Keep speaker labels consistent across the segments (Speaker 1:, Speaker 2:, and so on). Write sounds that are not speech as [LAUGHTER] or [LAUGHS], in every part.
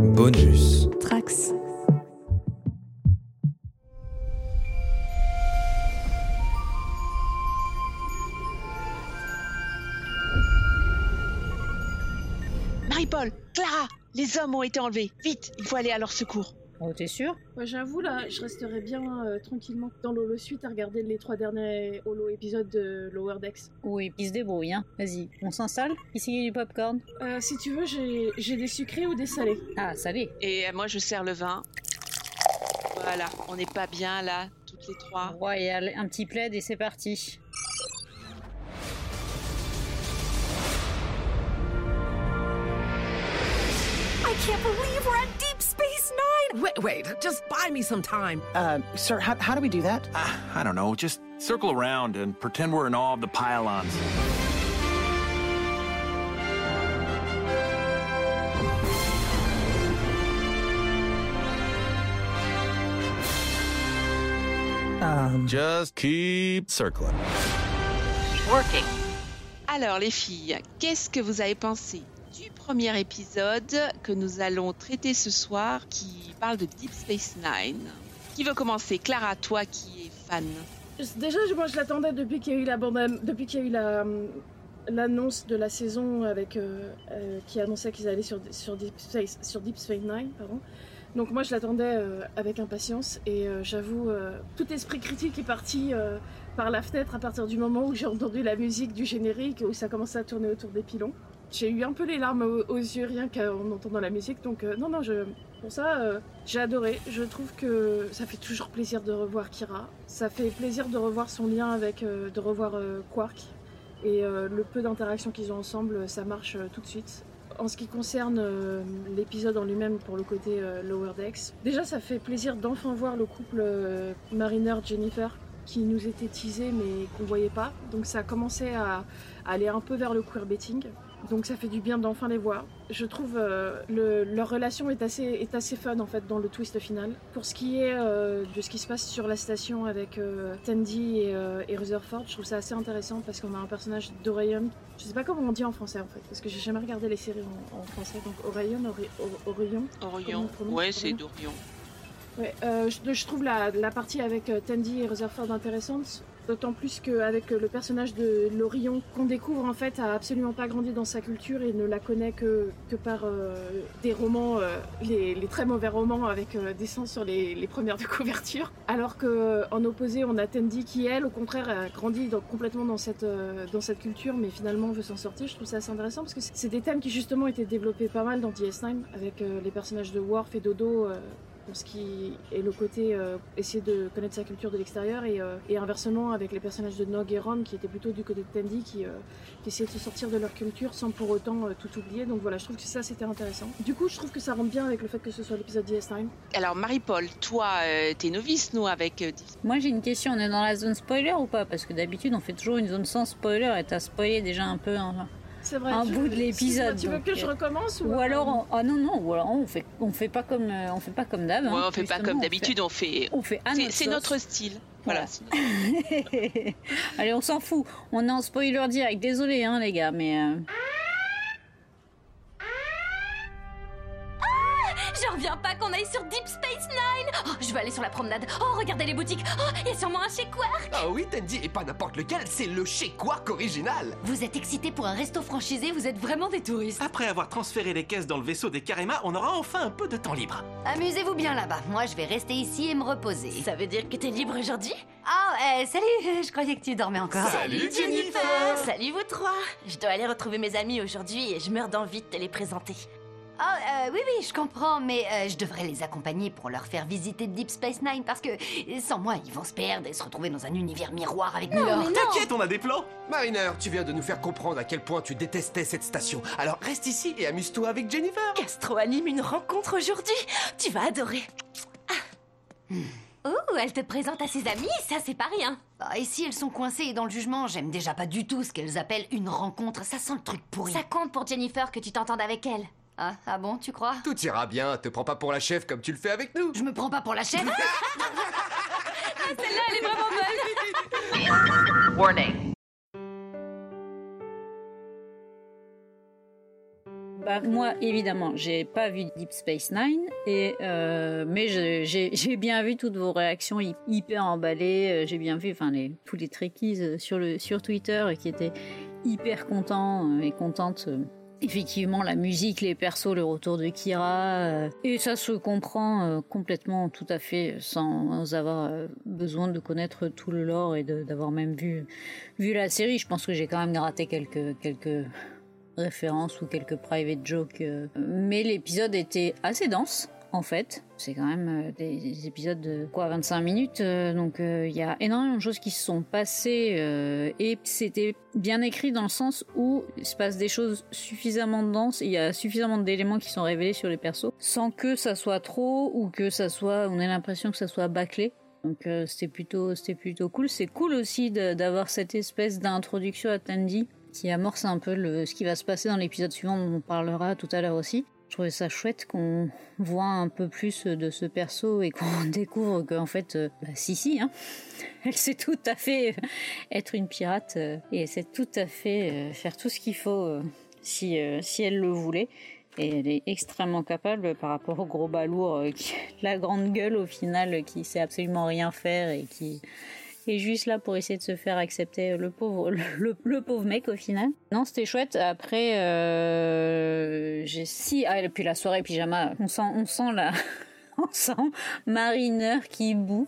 Speaker 1: Bonus.
Speaker 2: Trax.
Speaker 3: Marie-Paul, Clara, les hommes ont été enlevés. Vite, il faut aller à leur secours.
Speaker 4: Oh, t'es sûr?
Speaker 5: Ouais, j'avoue, là, je resterais bien euh, tranquillement dans l'Holo Suite à regarder les trois derniers Holo épisodes de Lower Decks.
Speaker 4: Oui, il se débrouille, hein. Vas-y, on s'installe? Ici, il y a du popcorn?
Speaker 5: Euh, si tu veux, j'ai des sucrés ou des salés.
Speaker 4: Ah, salé.
Speaker 3: Et euh, moi, je sers le vin. Voilà, on n'est pas bien là, toutes les trois.
Speaker 4: Royal, un petit plaid et c'est parti.
Speaker 2: I can't believe we're at Deep Space Nine!
Speaker 6: Wait, wait, just buy me some time.
Speaker 7: Uh, sir, how, how do we do that?
Speaker 8: Ah, I don't know. Just circle around and pretend we're in awe of the pylons.
Speaker 7: Um,
Speaker 8: Just keep circling. Working.
Speaker 3: Alors les filles, qu'est-ce que vous avez pensé du premier épisode que nous allons traiter ce soir qui parle de Deep Space Nine Qui veut commencer? Clara, toi qui es fan.
Speaker 5: Déjà, moi, je l'attendais depuis qu'il y a eu la bande, depuis qu'il y a eu hum, l'annonce de la saison avec euh, euh, qui annonçait qu'ils allaient sur Deep Space Nine, pardon. Donc moi, je l'attendais euh, avec impatience et euh, j'avoue, euh, tout esprit critique est parti euh, par la fenêtre à partir du moment où j'ai entendu la musique du générique où ça commençait à tourner autour des pylons. J'ai eu un peu les larmes aux, yeux rien qu'en entendant la musique, donc euh, non, non, pour ça, euh, j'ai adoré. Je trouve que ça fait toujours plaisir de revoir Kira. Ça fait plaisir de revoir son lien avec, euh, de revoir Quark. Et le peu d'interactions qu'ils ont ensemble, ça marche tout de suite. En ce qui concerne l'épisode en lui-même pour le côté Lower Decks, déjà ça fait plaisir d'enfin voir le couple Mariner-Jennifer qui nous était teasé mais qu'on voyait pas. Donc ça a commencé à, à aller un peu vers le queerbaiting. Donc ça fait du bien d'enfin les voir. Je trouve euh, le- leur relation est assez, est assez fun en fait dans le twist final. Pour ce qui est euh, de ce qui se passe sur la station avec euh, Tandy et, euh, et Rutherford, je trouve ça assez intéressant parce qu'on a un personnage d'Orion. Je sais pas comment on dit en français en fait, parce que j'ai jamais regardé les séries en, en français. Donc Orion, Ori- Or- Orion.
Speaker 3: Orion. Ouais, c'est
Speaker 5: Orion
Speaker 3: d'Orion.
Speaker 5: Ouais, je, je trouve la, la partie avec Tandy et Rutherford intéressante, d'autant plus qu'avec le personnage de l'Orion, qu'on découvre en fait, a absolument pas grandi dans sa culture et ne la connaît que, par euh, des romans, euh, les, très mauvais romans avec euh, des sens sur les, premières de couverture. Alors qu'en opposé, on a Tandy qui, elle, au contraire, a grandi complètement dans cette, culture, mais finalement veut s'en sortir. Je trouve ça assez intéressant parce que c'est des thèmes qui justement étaient développés pas mal dans DS9 avec les personnages de Worf et Dodo. Pour ce qui est le côté euh, essayer de connaître sa culture de l'extérieur et, euh, et inversement avec les personnages de Nog et Ron qui étaient plutôt du côté de Tandy qui, euh, qui essayaient de se sortir de leur culture sans pour autant euh, tout oublier donc voilà je trouve que ça c'était intéressant du coup je trouve que ça rentre bien avec le fait que ce soit l'épisode DS9
Speaker 3: Alors Marie-Paul, toi, euh, t'es novice, nous, avec euh,
Speaker 4: Moi, j'ai une question. On est dans la zone spoiler ou pas? Parce que d'habitude, on fait toujours une zone sans spoiler et t'as spoilé déjà un peu. hein.
Speaker 5: C'est vrai
Speaker 4: Un
Speaker 5: tu-
Speaker 4: bout de l'épisode,
Speaker 5: tu veux que je
Speaker 4: euh,
Speaker 5: recommence ou,
Speaker 4: Ou alors, on- ah non non, ou alors on fait, on fait pas comme, euh, on fait pas comme d'hab. hein.
Speaker 3: Ouais, on fait pas comme d'habitude, on fait.
Speaker 4: On fait
Speaker 3: C'est
Speaker 4: notre
Speaker 3: style. Voilà.
Speaker 4: Voilà. [LAUGHS] Allez, on s'en fout. On est en spoiler direct. Désolé, hein, les gars, mais. euh,
Speaker 2: J'en reviens pas qu'on aille sur Deep Space Nine! Oh, je vais aller sur la promenade. Oh, regardez les boutiques. Oh, il y a sûrement un chez Quark!
Speaker 6: Ah oui, Tandy, et pas n'importe lequel, c'est le chez Quark original.
Speaker 2: Vous êtes excités pour un resto franchisé, vous êtes vraiment des touristes.
Speaker 9: Après avoir transféré les caisses dans le vaisseau des Karema, on aura enfin un peu de temps libre.
Speaker 10: Amusez-vous bien là-bas. Moi, je vais rester ici et me reposer.
Speaker 2: Ça veut dire que t'es libre aujourd'hui?
Speaker 10: Ah, euh, salut [LAUGHS] Je croyais que tu dormais encore.
Speaker 6: Salut,
Speaker 2: Jennifer! Salut vous trois! Je dois aller retrouver mes amis aujourd'hui et je meurs d'envie de te les présenter.
Speaker 10: Ah, euh, oui, oui, je comprends, mais euh, je devrais les accompagner pour leur faire visiter Deep Space Nine parce que sans moi, ils vont se perdre et se retrouver dans un univers miroir avec Milord.
Speaker 9: T'inquiète, on a des plans
Speaker 6: Mariner, tu viens de nous faire comprendre à quel point tu détestais cette station. Alors reste ici et amuse-toi avec Jennifer.
Speaker 2: Castro anime une rencontre aujourd'hui! Tu vas adorer! Ah. Oh, elle te présente à ses amis, ça c'est pas rien!
Speaker 10: Ah, et si elles sont coincées dans le jugement, j'aime déjà pas du tout ce qu'elles appellent une rencontre. Ça sent le truc pourri.
Speaker 2: Ça compte pour Jennifer que tu t'entendes avec elle.
Speaker 10: Ah, ah bon, tu crois?
Speaker 6: Tout ira bien, te prends pas pour la chef comme tu le fais avec nous.
Speaker 10: Je me prends pas pour la chef [LAUGHS]
Speaker 2: Celle-là, elle est vraiment bonne! [LAUGHS]
Speaker 4: Bah Bah, moi, évidemment, j'ai pas vu Deep Space Nine, et, euh, mais [LAUGHS] j'ai bien vu toutes vos réactions hy- hyper emballées. euh, J'ai bien vu enfin, les, tous les trekkies euh, sur, le, sur Twitter qui étaient hyper contents et contentes. Effectivement, la musique, les persos, le retour de Kira, euh, et ça se comprend euh, complètement, tout à fait, sans avoir euh, besoin de connaître tout le lore et d'avoir même vu, vu la série. Je pense que j'ai quand même gratté quelques, références ou quelques private jokes, mais l'épisode était assez dense. En fait, c'est quand même euh, des, des épisodes de quoi 25 minutes, euh, donc euh, il y a énormément de choses qui se sont passées et c'était bien écrit dans le sens où il se passe des choses suffisamment denses, il y a suffisamment d'éléments qui sont révélés sur les persos, sans que ça soit trop ou que ça soit, on ait l'impression que ça soit bâclé. Donc c'était plutôt, c'était plutôt cool. C'est cool aussi d'avoir cette espèce d'introduction à Tandy qui amorce un peu le, ce qui va se passer dans l'épisode suivant dont on parlera tout à l'heure aussi. Je trouvais ça chouette qu'on voit un peu plus de ce perso et [LAUGHS] qu'on découvre qu'en fait, euh, bah si si, hein, [LAUGHS] elle sait tout à fait être une pirate euh, et elle sait tout à fait euh, faire tout ce qu'il faut euh, si, euh, si elle le voulait. Et elle est extrêmement capable par rapport au gros balourd, euh, [LAUGHS] la grande gueule au final, euh, qui sait absolument rien faire et qui juste là pour essayer de se faire accepter le pauvre, le pauvre mec au final. Non, c'était chouette. Après, euh, j'ai si ah et puis la soirée pyjama, on sent, on sent la, [LAUGHS] on sent Marineur qui boue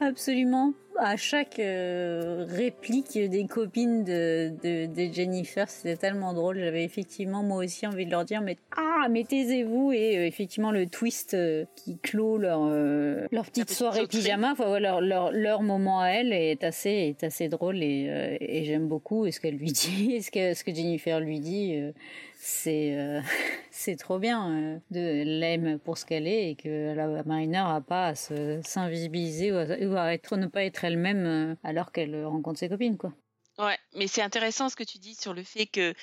Speaker 4: absolument à chaque euh, réplique des copines de, de, de Jennifer, c'était tellement drôle. J'avais effectivement moi aussi envie de leur dire mais ah mais taisez-vous et euh, effectivement le twist euh, qui clôt leur leur petite soirée pyjama, enfin, ouais, leur, leur leur moment à elle est assez est assez drôle et, et j'aime beaucoup. Et ce qu'elle lui [LAUGHS] dit, ce que ce que Jennifer lui dit. c'est euh, [LAUGHS] c'est trop bien euh, de l'aime pour ce qu'elle est et que la Mariner a pas à se- s'invisibiliser ou, à- ou à être ne pas être elle-même euh, alors qu'elle rencontre ses copines quoi.
Speaker 3: Ouais, mais c'est intéressant ce que tu dis sur le fait que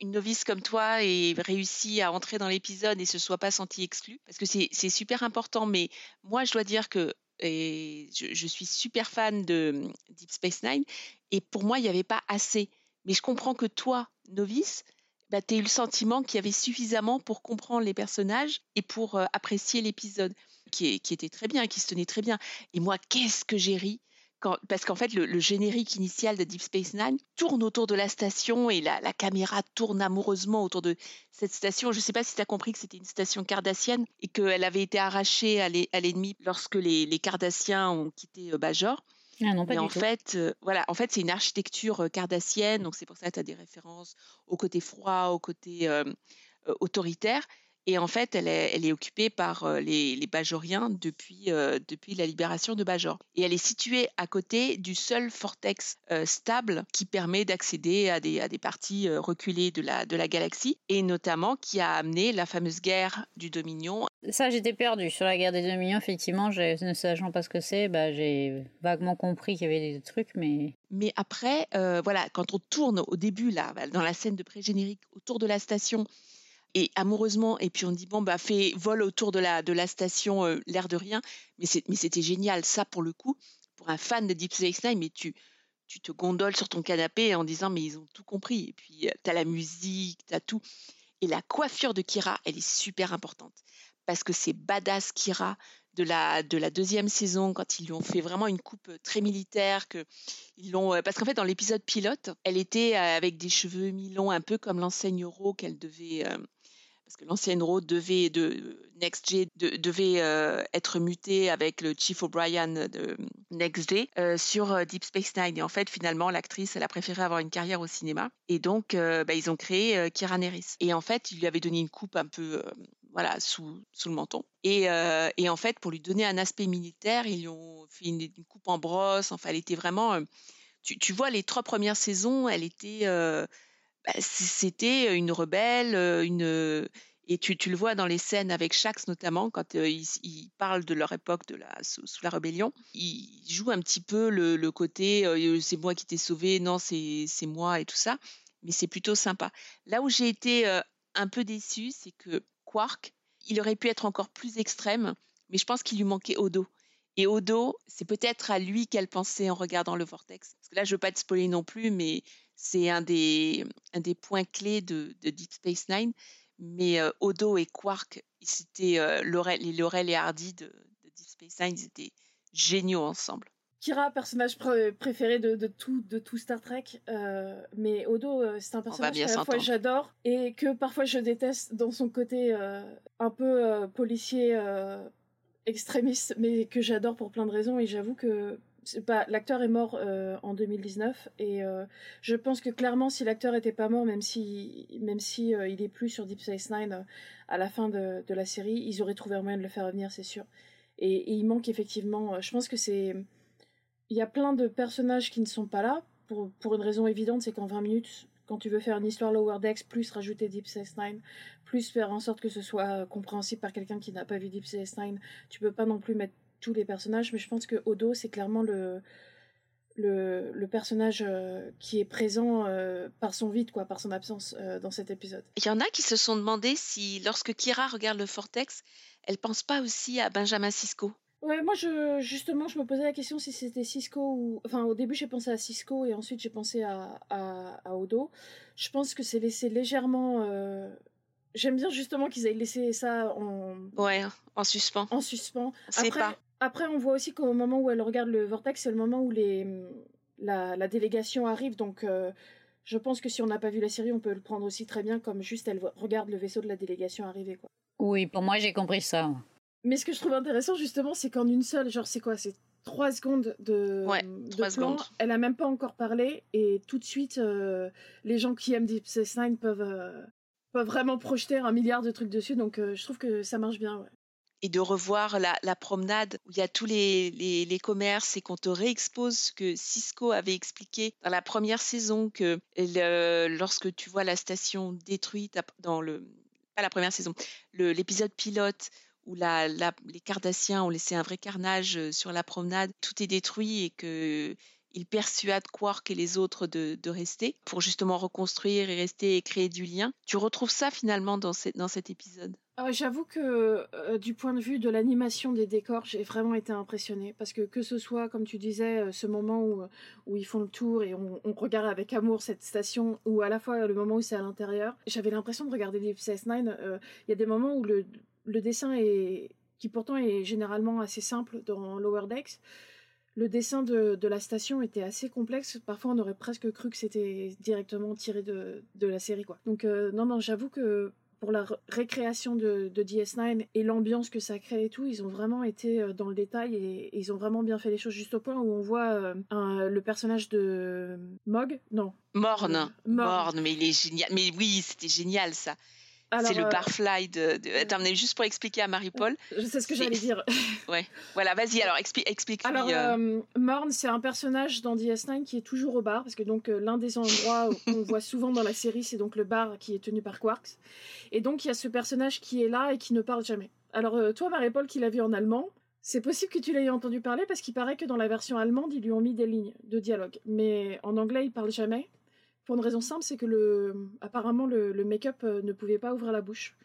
Speaker 3: une novice comme toi ait réussi à entrer dans l'épisode et se soit pas sentie exclue, parce que c'est super important. Mais moi, je dois dire que je, suis super fan de hum, Deep Space Nine, et pour moi, il n'y avait pas assez. Mais je comprends que toi, novice, bah, tu as eu le sentiment qu'il y avait suffisamment pour comprendre les personnages et pour euh, apprécier l'épisode, qui, qui était très bien, qui se tenait très bien. Et moi, qu'est-ce que j'ai ri quand- parce qu'en fait, le, le générique initial de Deep Space Nine tourne autour de la station et la, la caméra tourne amoureusement autour de cette station. Je ne sais pas si tu as compris que c'était une station cardassienne et qu'elle avait été arrachée à l'e- à l'ennemi lorsque les, les cardassiens ont quitté euh, Bajor.
Speaker 4: Ah non pas
Speaker 3: Mais
Speaker 4: du
Speaker 3: en
Speaker 4: tout.
Speaker 3: fait, euh, voilà, en fait, c'est une architecture euh, cardassienne, donc c'est pour ça que tu as des références au côté froid, au côté euh, euh, autoritaire. Et en fait, elle est, elle est occupée par euh, les, les Bajoriens depuis, euh, depuis la libération de Bajor. Et elle est située à côté du seul vortex euh, stable qui permet d'accéder à des, à des parties euh, reculées de la, de la galaxie, et notamment qui a amené la fameuse guerre du Dominion
Speaker 4: Ça j'étais perdue sur la guerre des deux millions effectivement, ne sachant pas ce que c'est, bah j'ai vaguement compris qu'il y avait des trucs mais
Speaker 3: Mais après, voilà, quand on tourne au début, là, dans la scène de pré-générique, autour de la station, et amoureusement, et puis on dit, bon, bah, fais vol autour de la, de la station, euh, l'air de rien, mais c'était génial, ça, pour le coup, pour un fan de Deep Space Nine, mais tu, tu te gondoles sur ton canapé en disant, mais ils ont tout compris, et puis tu as la musique, tu as tout. Et la coiffure de Kira, elle est super importante, parce que c'est badass Kira de la, de la deuxième saison, quand ils lui ont fait vraiment une coupe euh, très militaire, que ils l'ont, euh, parce qu'en fait, dans l'épisode pilote, elle était euh, avec des cheveux mi-longs, un peu comme l'enseigne Ro qu'elle devait. euh, parce que l'ancienne Ro devait, de de- devait euh, être mutée avec le Chief O'Brien de Next G euh, sur euh, Deep Space Nine. Et en fait, finalement, l'actrice, elle a préféré avoir une carrière au cinéma. Et donc, euh, bah, ils ont créé Kira Nerys. Et en fait, ils lui avaient donné une coupe un peu, voilà, sous, le menton. Et, en fait, pour lui donner un aspect militaire, ils lui ont fait une, coupe en brosse. Enfin, elle était vraiment. tu vois, les trois premières saisons, elle était. Euh, bah, c'était une rebelle, euh, une. Et tu, tu le vois dans les scènes avec Shax notamment, quand euh, ils, parlent de leur époque de la, sous, la rébellion. Ils jouent un petit peu le, côté euh, c'est moi qui t'ai sauvé, non, c'est c'est moi et tout ça. Mais c'est plutôt sympa. Là où j'ai été euh, un peu déçue, c'est que Quark, il aurait pu être encore plus extrême, mais je pense qu'il lui manquait Odo. Et Odo, c'est peut-être à lui qu'elle pensait en regardant le vortex. Parce que là, je veux pas te spoiler non plus, mais c'est un des, un des points clés de, de Deep Space Nine. Mais euh, Odo et Quark, c'était euh, Laurel, les Laurel et Hardy de, de Deep Space Nine, ils étaient géniaux ensemble.
Speaker 5: Kira, personnage pr- préféré de, de tout, de tout Star Trek, euh, mais Odo, euh, c'est un personnage
Speaker 3: bien
Speaker 5: qu'à la fois j'adore et que parfois je déteste dans son côté un peu policier extrémiste, mais que j'adore pour plein de raisons. Et j'avoue que l'acteur est mort euh, en 2019 et euh, je pense que clairement si l'acteur était pas mort, même si même si euh, il est plus sur Deep Space Nine à la fin de, la série, ils auraient trouvé un moyen de le faire revenir, c'est sûr. Et, et il manque effectivement. Je pense que c'est il y a plein de personnages qui ne sont pas là pour, pour une raison évidente, c'est qu'en 20 minutes, quand tu veux faire une histoire Lower Decks, plus rajouter Deep Space Nine, plus faire en sorte que ce soit compréhensible par quelqu'un qui n'a pas vu Deep Space Nine, tu peux pas non plus mettre tous les personnages, mais je pense que Odo, c'est clairement le, le, le personnage euh, qui est présent euh, par son vide, quoi, par son absence euh, dans cet épisode.
Speaker 3: Il y en a qui se sont demandé si, lorsque Kira regarde le Vortex, elle pense pas aussi à Benjamin Sisko.
Speaker 5: Ouais, moi, je, justement, je me posais la question si c'était Cisco ou. Enfin, au début, j'ai pensé à Cisco et ensuite, j'ai pensé à, à, à Odo. Je pense que c'est laissé légèrement. J'aime bien justement qu'ils aient laissé ça en,
Speaker 3: Ouais, en suspens.
Speaker 5: en suspens. Après,
Speaker 3: pas.
Speaker 5: Après, on voit aussi qu'au moment où elle regarde le vortex, c'est le moment où les, la, la délégation arrive. Donc, euh, je pense que si on n'a pas vu la série, on peut le prendre aussi très bien comme juste elle regarde le vaisseau de la délégation arriver. Quoi.
Speaker 4: Oui, pour moi, j'ai compris ça.
Speaker 5: Mais ce que je trouve intéressant, justement, c'est qu'en une seule, genre, c'est quoi C'est trois secondes de,
Speaker 3: Ouais,
Speaker 5: de
Speaker 3: trois
Speaker 5: plan.
Speaker 3: secondes.
Speaker 5: Elle a même pas encore parlé et tout de suite, euh, les gens qui aiment Deep Space Nine peuvent, euh, peuvent vraiment projeter un milliard de trucs dessus. Donc, euh, je trouve que ça marche bien. Ouais.
Speaker 3: Et de revoir la, promenade où il y a tous les, commerces et qu'on te réexpose ce que Cisco avait expliqué dans la première saison que lorsque tu vois la station détruite dans le pas la première saison, l'épisode pilote où la, les Cardassiens ont laissé un vrai carnage euh, sur la promenade, tout est détruit et que il persuade Quark et les autres de, rester pour justement reconstruire et rester et créer du lien. Tu retrouves ça finalement dans cet épisode?
Speaker 5: Ah, J'avoue que euh, du point de vue de l'animation des décors, j'ai vraiment été impressionnée. Parce que que ce soit, comme tu disais, euh, ce moment où, où ils font le tour et on, regarde avec amour cette station, ou à la fois le moment où c'est à l'intérieur, j'avais l'impression de regarder Nine. euh, Il y a des moments où le, dessin est qui pourtant est généralement assez simple dans Lower Decks. Le dessin de, la station était assez complexe. Parfois, on aurait presque cru que c'était directement tiré de, la série. Donc, euh, non, non, j'avoue que pour la ré- récréation de, de DS9 et l'ambiance que ça crée et tout, ils ont vraiment été euh, dans le détail et, et ils ont vraiment bien fait les choses juste au point où on voit euh, un- le personnage de Mog. Non.
Speaker 3: Morne.
Speaker 5: Morne,
Speaker 3: mais il est génial. Mais oui, c'était génial ça. C'est le
Speaker 5: euh,
Speaker 3: barfly de. de... Attends, mais juste pour expliquer à Marie-Paul.
Speaker 5: Je sais ce que j'allais dire. [LAUGHS]
Speaker 3: Ouais. Voilà, vas-y. Alors expli- explique-lui.
Speaker 5: Alors,
Speaker 3: euh,
Speaker 5: euh, Morn, c'est un personnage dans DS9 qui est toujours au bar, parce que donc euh, l'un des endroits qu'on [LAUGHS] voit souvent dans la série, c'est donc le bar qui est tenu par Quarks. Et donc, il y a ce personnage qui est là et qui ne parle jamais. Alors, euh, toi, Marie-Paul, qui l'a vu en allemand, c'est possible que tu l'aies entendu parler, parce qu'il paraît que dans la version allemande, ils lui ont mis des lignes de dialogue. Mais en anglais, il parle jamais. Pour une raison simple, c'est que le, apparemment, le, make-up euh, ne pouvait pas ouvrir la bouche.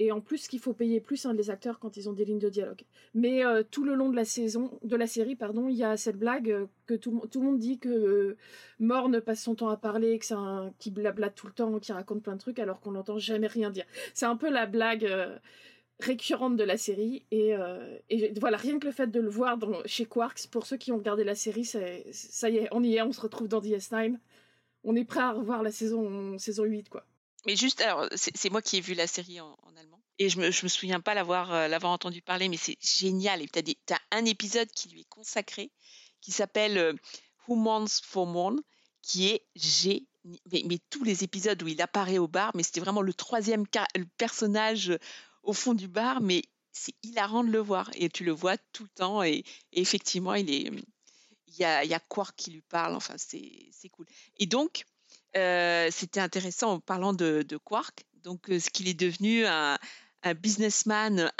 Speaker 5: Et en plus, qu'il faut payer plus hein, les acteurs quand ils ont des lignes de dialogue. Mais euh, tout le long de la saison, de la série, pardon, il y a cette blague euh, que tout, tout le monde dit que euh, Morne passe son temps à parler, que c'est un qui blablate tout le temps, qui raconte plein de trucs, alors qu'on n'entend jamais rien dire. C'est un peu la blague récurrente de la série. Et, voilà, rien que le fait de le voir chez Quarks, pour ceux qui ont regardé la série, ça y est, on y est, on se retrouve dans DS9. On est prêt à revoir la saison, saison 8, quoi.
Speaker 3: Mais juste, alors, c'est moi qui ai vu la série en, allemand. Et je me, me souviens pas l'avoir euh, l'avoir entendu parler, mais c'est génial. Et tu as, un épisode qui lui est consacré, qui s'appelle euh, Who Mourns for Mourn, qui est génial. Mais, tous les épisodes où il apparaît au bar, mais c'était vraiment le troisième le personnage euh, au fond du bar, mais c'est hilarant de le voir. Et tu le vois tout le temps. Et effectivement, il est. Il y a, Quark qui lui parle, enfin, c'est cool. Et donc, euh, c'était intéressant en parlant de, Quark, donc euh, ce qu'il est devenu un, businessman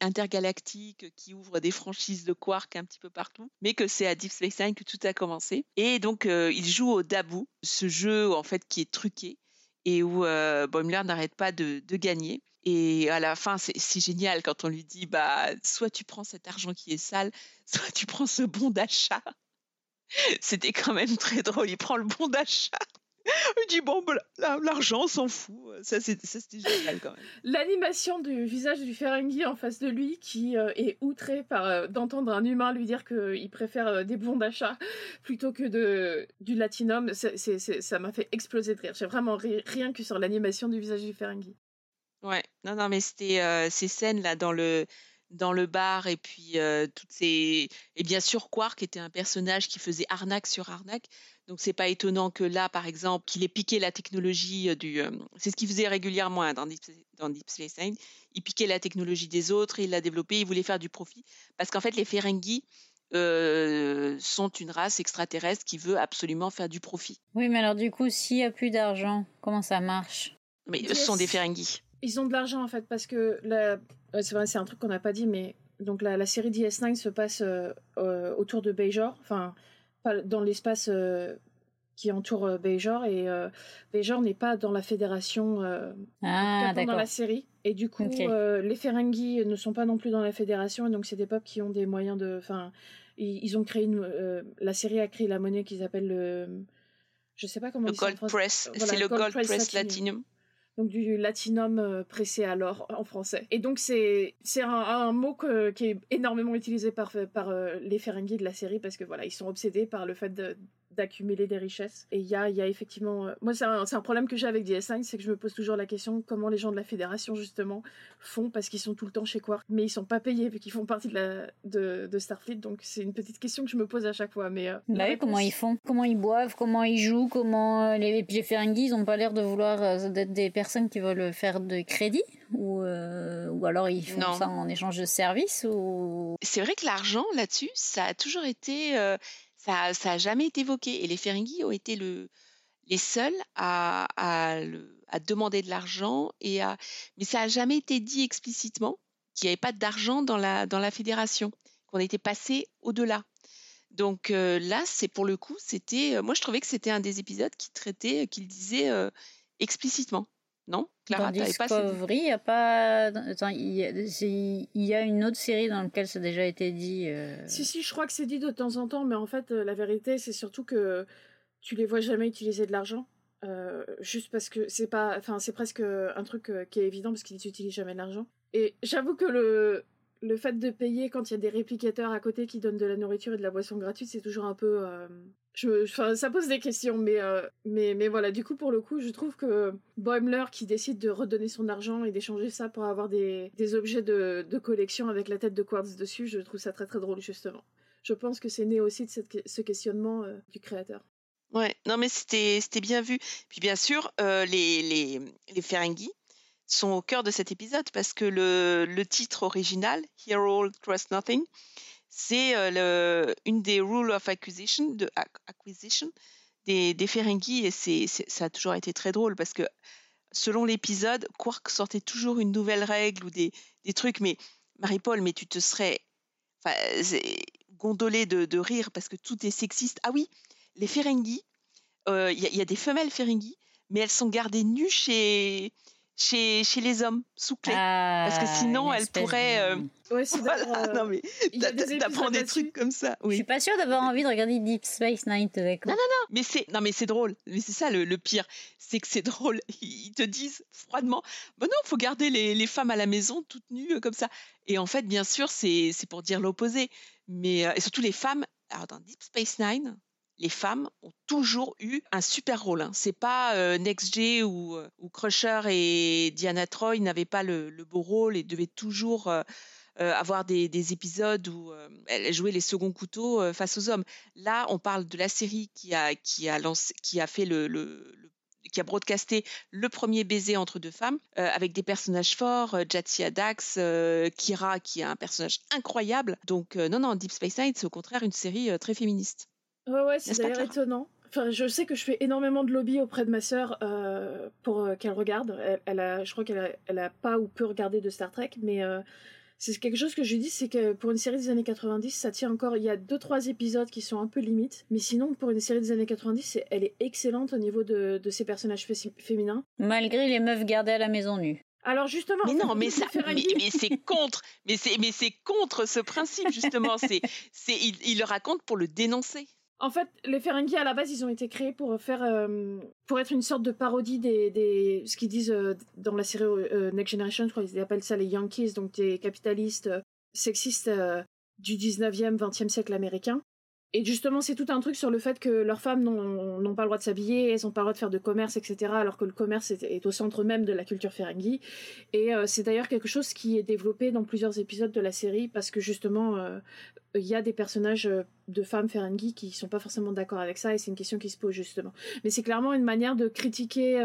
Speaker 3: intergalactique qui ouvre des franchises de Quark un petit peu partout, mais que c'est à Deep Space Nine que tout a commencé. Et donc euh, il joue au Dabou, ce jeu en fait qui est truqué et où euh, Boimler n'arrête pas de, de gagner. Et à la fin, c'est génial quand on lui dit bah soit tu prends cet argent qui est sale, [LAUGHS] soit tu prends ce bon d'achat. C'était quand même très drôle. Il prend le bon d'achat. Il dit bon, bah, la- l'argent, on s'en fout. Ça, c'est- ça, c'était génial quand même.
Speaker 5: L'animation du visage du Ferengi en face de lui qui euh, est outré par euh, d'entendre un humain lui dire qu'il préfère euh, des bons d'achat plutôt que de, du latinum, c'est- c'est- c'est- ça m'a fait exploser de rire. J'ai vraiment ri rien que sur l'animation du visage du Ferengi.
Speaker 3: Ouais, non, non, mais c'était euh, ces scènes là dans le dans le bar et puis euh, toutes ces et bien sûr Quark était un personnage qui faisait arnaque sur arnaque. Donc c'est pas étonnant que là, par exemple, qu'il ait piqué la technologie du. euh, c'est ce qu'il faisait régulièrement hein, dans Deep, dans Deep Space Nine. Il piquait la technologie des autres, et il l'a développée, il voulait faire du profit. Parce qu'en fait, les Ferengi euh, sont une race extraterrestre qui veut absolument faire du profit.
Speaker 4: Oui, mais alors du coup, s'il y a plus d'argent, comment ça marche?
Speaker 3: Mais ce sont des Ferengi.
Speaker 5: Ils ont de l'argent en fait parce que la... c'est vrai, c'est un truc qu'on n'a pas dit, mais donc la, la série DS9 se passe euh, euh, autour de Bajor, enfin dans l'espace euh, qui entoure euh, Bajor et euh, Bajor n'est pas dans la fédération euh,
Speaker 4: Ah,
Speaker 5: pas dans la série. Et du coup euh, les Ferengi ne sont pas non plus dans la fédération et donc c'est des peuples qui ont des moyens de, enfin ils, ils ont créé une, euh, la série a créé la monnaie qu'ils appellent le, je sais pas comment
Speaker 3: Le Gold. Press,
Speaker 5: Voilà,
Speaker 3: c'est le Gold, Press,
Speaker 5: Platinum. Donc du latinum euh, pressé à l'or en français. Et donc c'est un, mot qui est énormément utilisé par par euh, les Ferengi de la série parce que voilà ils sont obsédés par le fait de- d'accumuler des richesses. Et il y a, il y a effectivement... euh, moi, c'est un, c'est un problème que j'ai avec DS9, c'est que je me pose toujours la question comment les gens de la Fédération, justement, font, parce qu'ils sont tout le temps chez Quark, mais ils sont pas payés, vu qu'ils font partie de, la, de, de Starfleet. Donc, c'est une petite question que je me pose à chaque fois. Mais, euh,
Speaker 4: Bah oui, comment ils font? Comment ils boivent? Comment ils jouent? Comment euh, les, et puis les Ferengi, ils ont pas l'air de vouloir euh, d'être des personnes qui veulent faire de crédit? Ou euh, ou alors ils font
Speaker 3: Non.
Speaker 4: ça en échange de services ou?
Speaker 3: C'est vrai que l'argent là-dessus, ça a toujours été, euh, ça, ça a jamais été évoqué. Et les Ferengi ont été le, les seuls à, demander de l'argent et à, mais ça a jamais été dit explicitement qu'il n'y avait pas d'argent dans la dans la fédération, qu'on était passé au-delà. Donc euh, là, c'est pour le coup, c'était, euh, moi je trouvais que c'était un des épisodes qui traitait, qui le disait euh, explicitement. Non, Clara,
Speaker 4: dans Discovery, il y a pas Attends, il y a, y une autre série dans laquelle ça a déjà été dit euh,
Speaker 5: Si, si, je crois que c'est dit de temps en temps, mais en fait, euh, la vérité, c'est surtout que tu les vois jamais utiliser de l'argent. euh, juste parce que c'est pas. Enfin, c'est presque un truc euh, qui est évident parce qu'ils n'utilisent jamais de l'argent. Et j'avoue que le, le fait de payer quand il y a des réplicateurs à côté qui donnent de la nourriture et de la boisson gratuite, c'est toujours un peu. euh, ça pose des questions, mais, euh, mais, mais voilà, du coup, pour le coup, je trouve que Boimler qui décide de redonner son argent et d'échanger ça pour avoir des, objets de, collection avec la tête de Quartz dessus, je trouve ça très très drôle, justement. Je pense que c'est né aussi de ce questionnement euh, du créateur.
Speaker 3: Ouais, non mais c'était bien vu. Puis bien sûr, les, les, les Ferengi sont au cœur de cet épisode parce que le, le titre original, All Trust Nothing, c'est euh, une des rules of acquisition, de, ac- acquisition des, des Ferengi et c'est, ça a toujours été très drôle parce que selon l'épisode, Quark sortait toujours une nouvelle règle ou des, des trucs. Mais Marie-Paul, mais tu te serais gondolée de, de rire parce que tout est sexiste. Ah oui, les Ferengi, euh, il y a des femelles Ferengi, mais elles sont gardées nues chez, chez, chez les hommes, sous clé. parce que
Speaker 4: ah,
Speaker 3: sinon, pourraient.
Speaker 4: de-
Speaker 3: euh,
Speaker 5: Ouais, c'est
Speaker 3: voilà,
Speaker 5: euh, [LAUGHS]
Speaker 3: non mais
Speaker 5: des
Speaker 3: t'apprends des trucs comme ça.
Speaker 4: Je
Speaker 3: Oui.
Speaker 4: suis pas sûre d'avoir envie de regarder Deep Space Nine tout d'un coup.
Speaker 3: Mais c'est non mais c'est drôle. Mais c'est ça le, le pire, c'est que c'est [LAUGHS] drôle. Ils te disent froidement, bon non, faut garder les, les femmes à la maison toutes nues euh, comme ça. Et en fait, bien sûr, c'est c'est pour dire l'opposé. Mais euh, et surtout les femmes. Alors dans Deep Space Nine, les femmes ont toujours eu un super rôle. Hein. C'est pas euh, Next euh, ou Crusher et Diana Troy n'avaient pas le, beau rôle et devaient toujours euh, euh, avoir des, des épisodes où elles jouaient les seconds couteaux face aux hommes. Là, on parle de la série qui a, lancé, qui a fait le, qui a broadcasté le premier baiser entre deux femmes, avec des personnages forts, euh, Jadzia Dax, Kira, qui est un personnage incroyable. Donc, non, non, Deep Space Nine, c'est au contraire une série très féministe.
Speaker 5: Ouais, ouais, c'est d'ailleurs étonnant. Enfin, je sais que je fais énormément de lobby auprès de ma sœur euh, pour euh, qu'elle regarde. Elle, elle a, je crois qu'elle a, elle a pas ou peu regardé de Star Trek, mais euh, c'est quelque chose que je lui dis, c'est que pour une série des années 90, ça tient encore. Il y a deux trois épisodes qui sont un peu limites, mais sinon pour une série des années 90, c'est- elle est excellente au niveau de, de ses personnages fé- féminins.
Speaker 4: Malgré les meufs gardées à la maison nue.
Speaker 5: Alors justement,
Speaker 3: Mais non, [LAUGHS] mais ça, mais,
Speaker 5: Ferengi-
Speaker 3: mais c'est contre, mais c'est, mais c'est contre ce principe justement. C'est, c'est, il, il le raconte pour le dénoncer.
Speaker 5: En fait, les Ferengi à la base, ils ont été créés pour faire, euh, pour être une sorte de parodie des, ce qu'ils disent euh, dans la série euh, Next Generation, je crois qu'ils appellent ça les Yankees, donc des capitalistes sexistes du 19e, 20e siècle américain. Et justement, c'est tout un truc sur le fait que leurs femmes n'ont pas le droit de s'habiller, elles n'ont pas le droit de faire de commerce, etc. Alors que le commerce est, au centre même de la culture Ferengi. Et euh, c'est d'ailleurs quelque chose qui est développé dans plusieurs épisodes de la série parce que justement, euh, il y a des personnages euh, de femmes Ferengi qui sont pas forcément d'accord avec ça et c'est une question qui se pose justement. Mais c'est clairement une manière de critiquer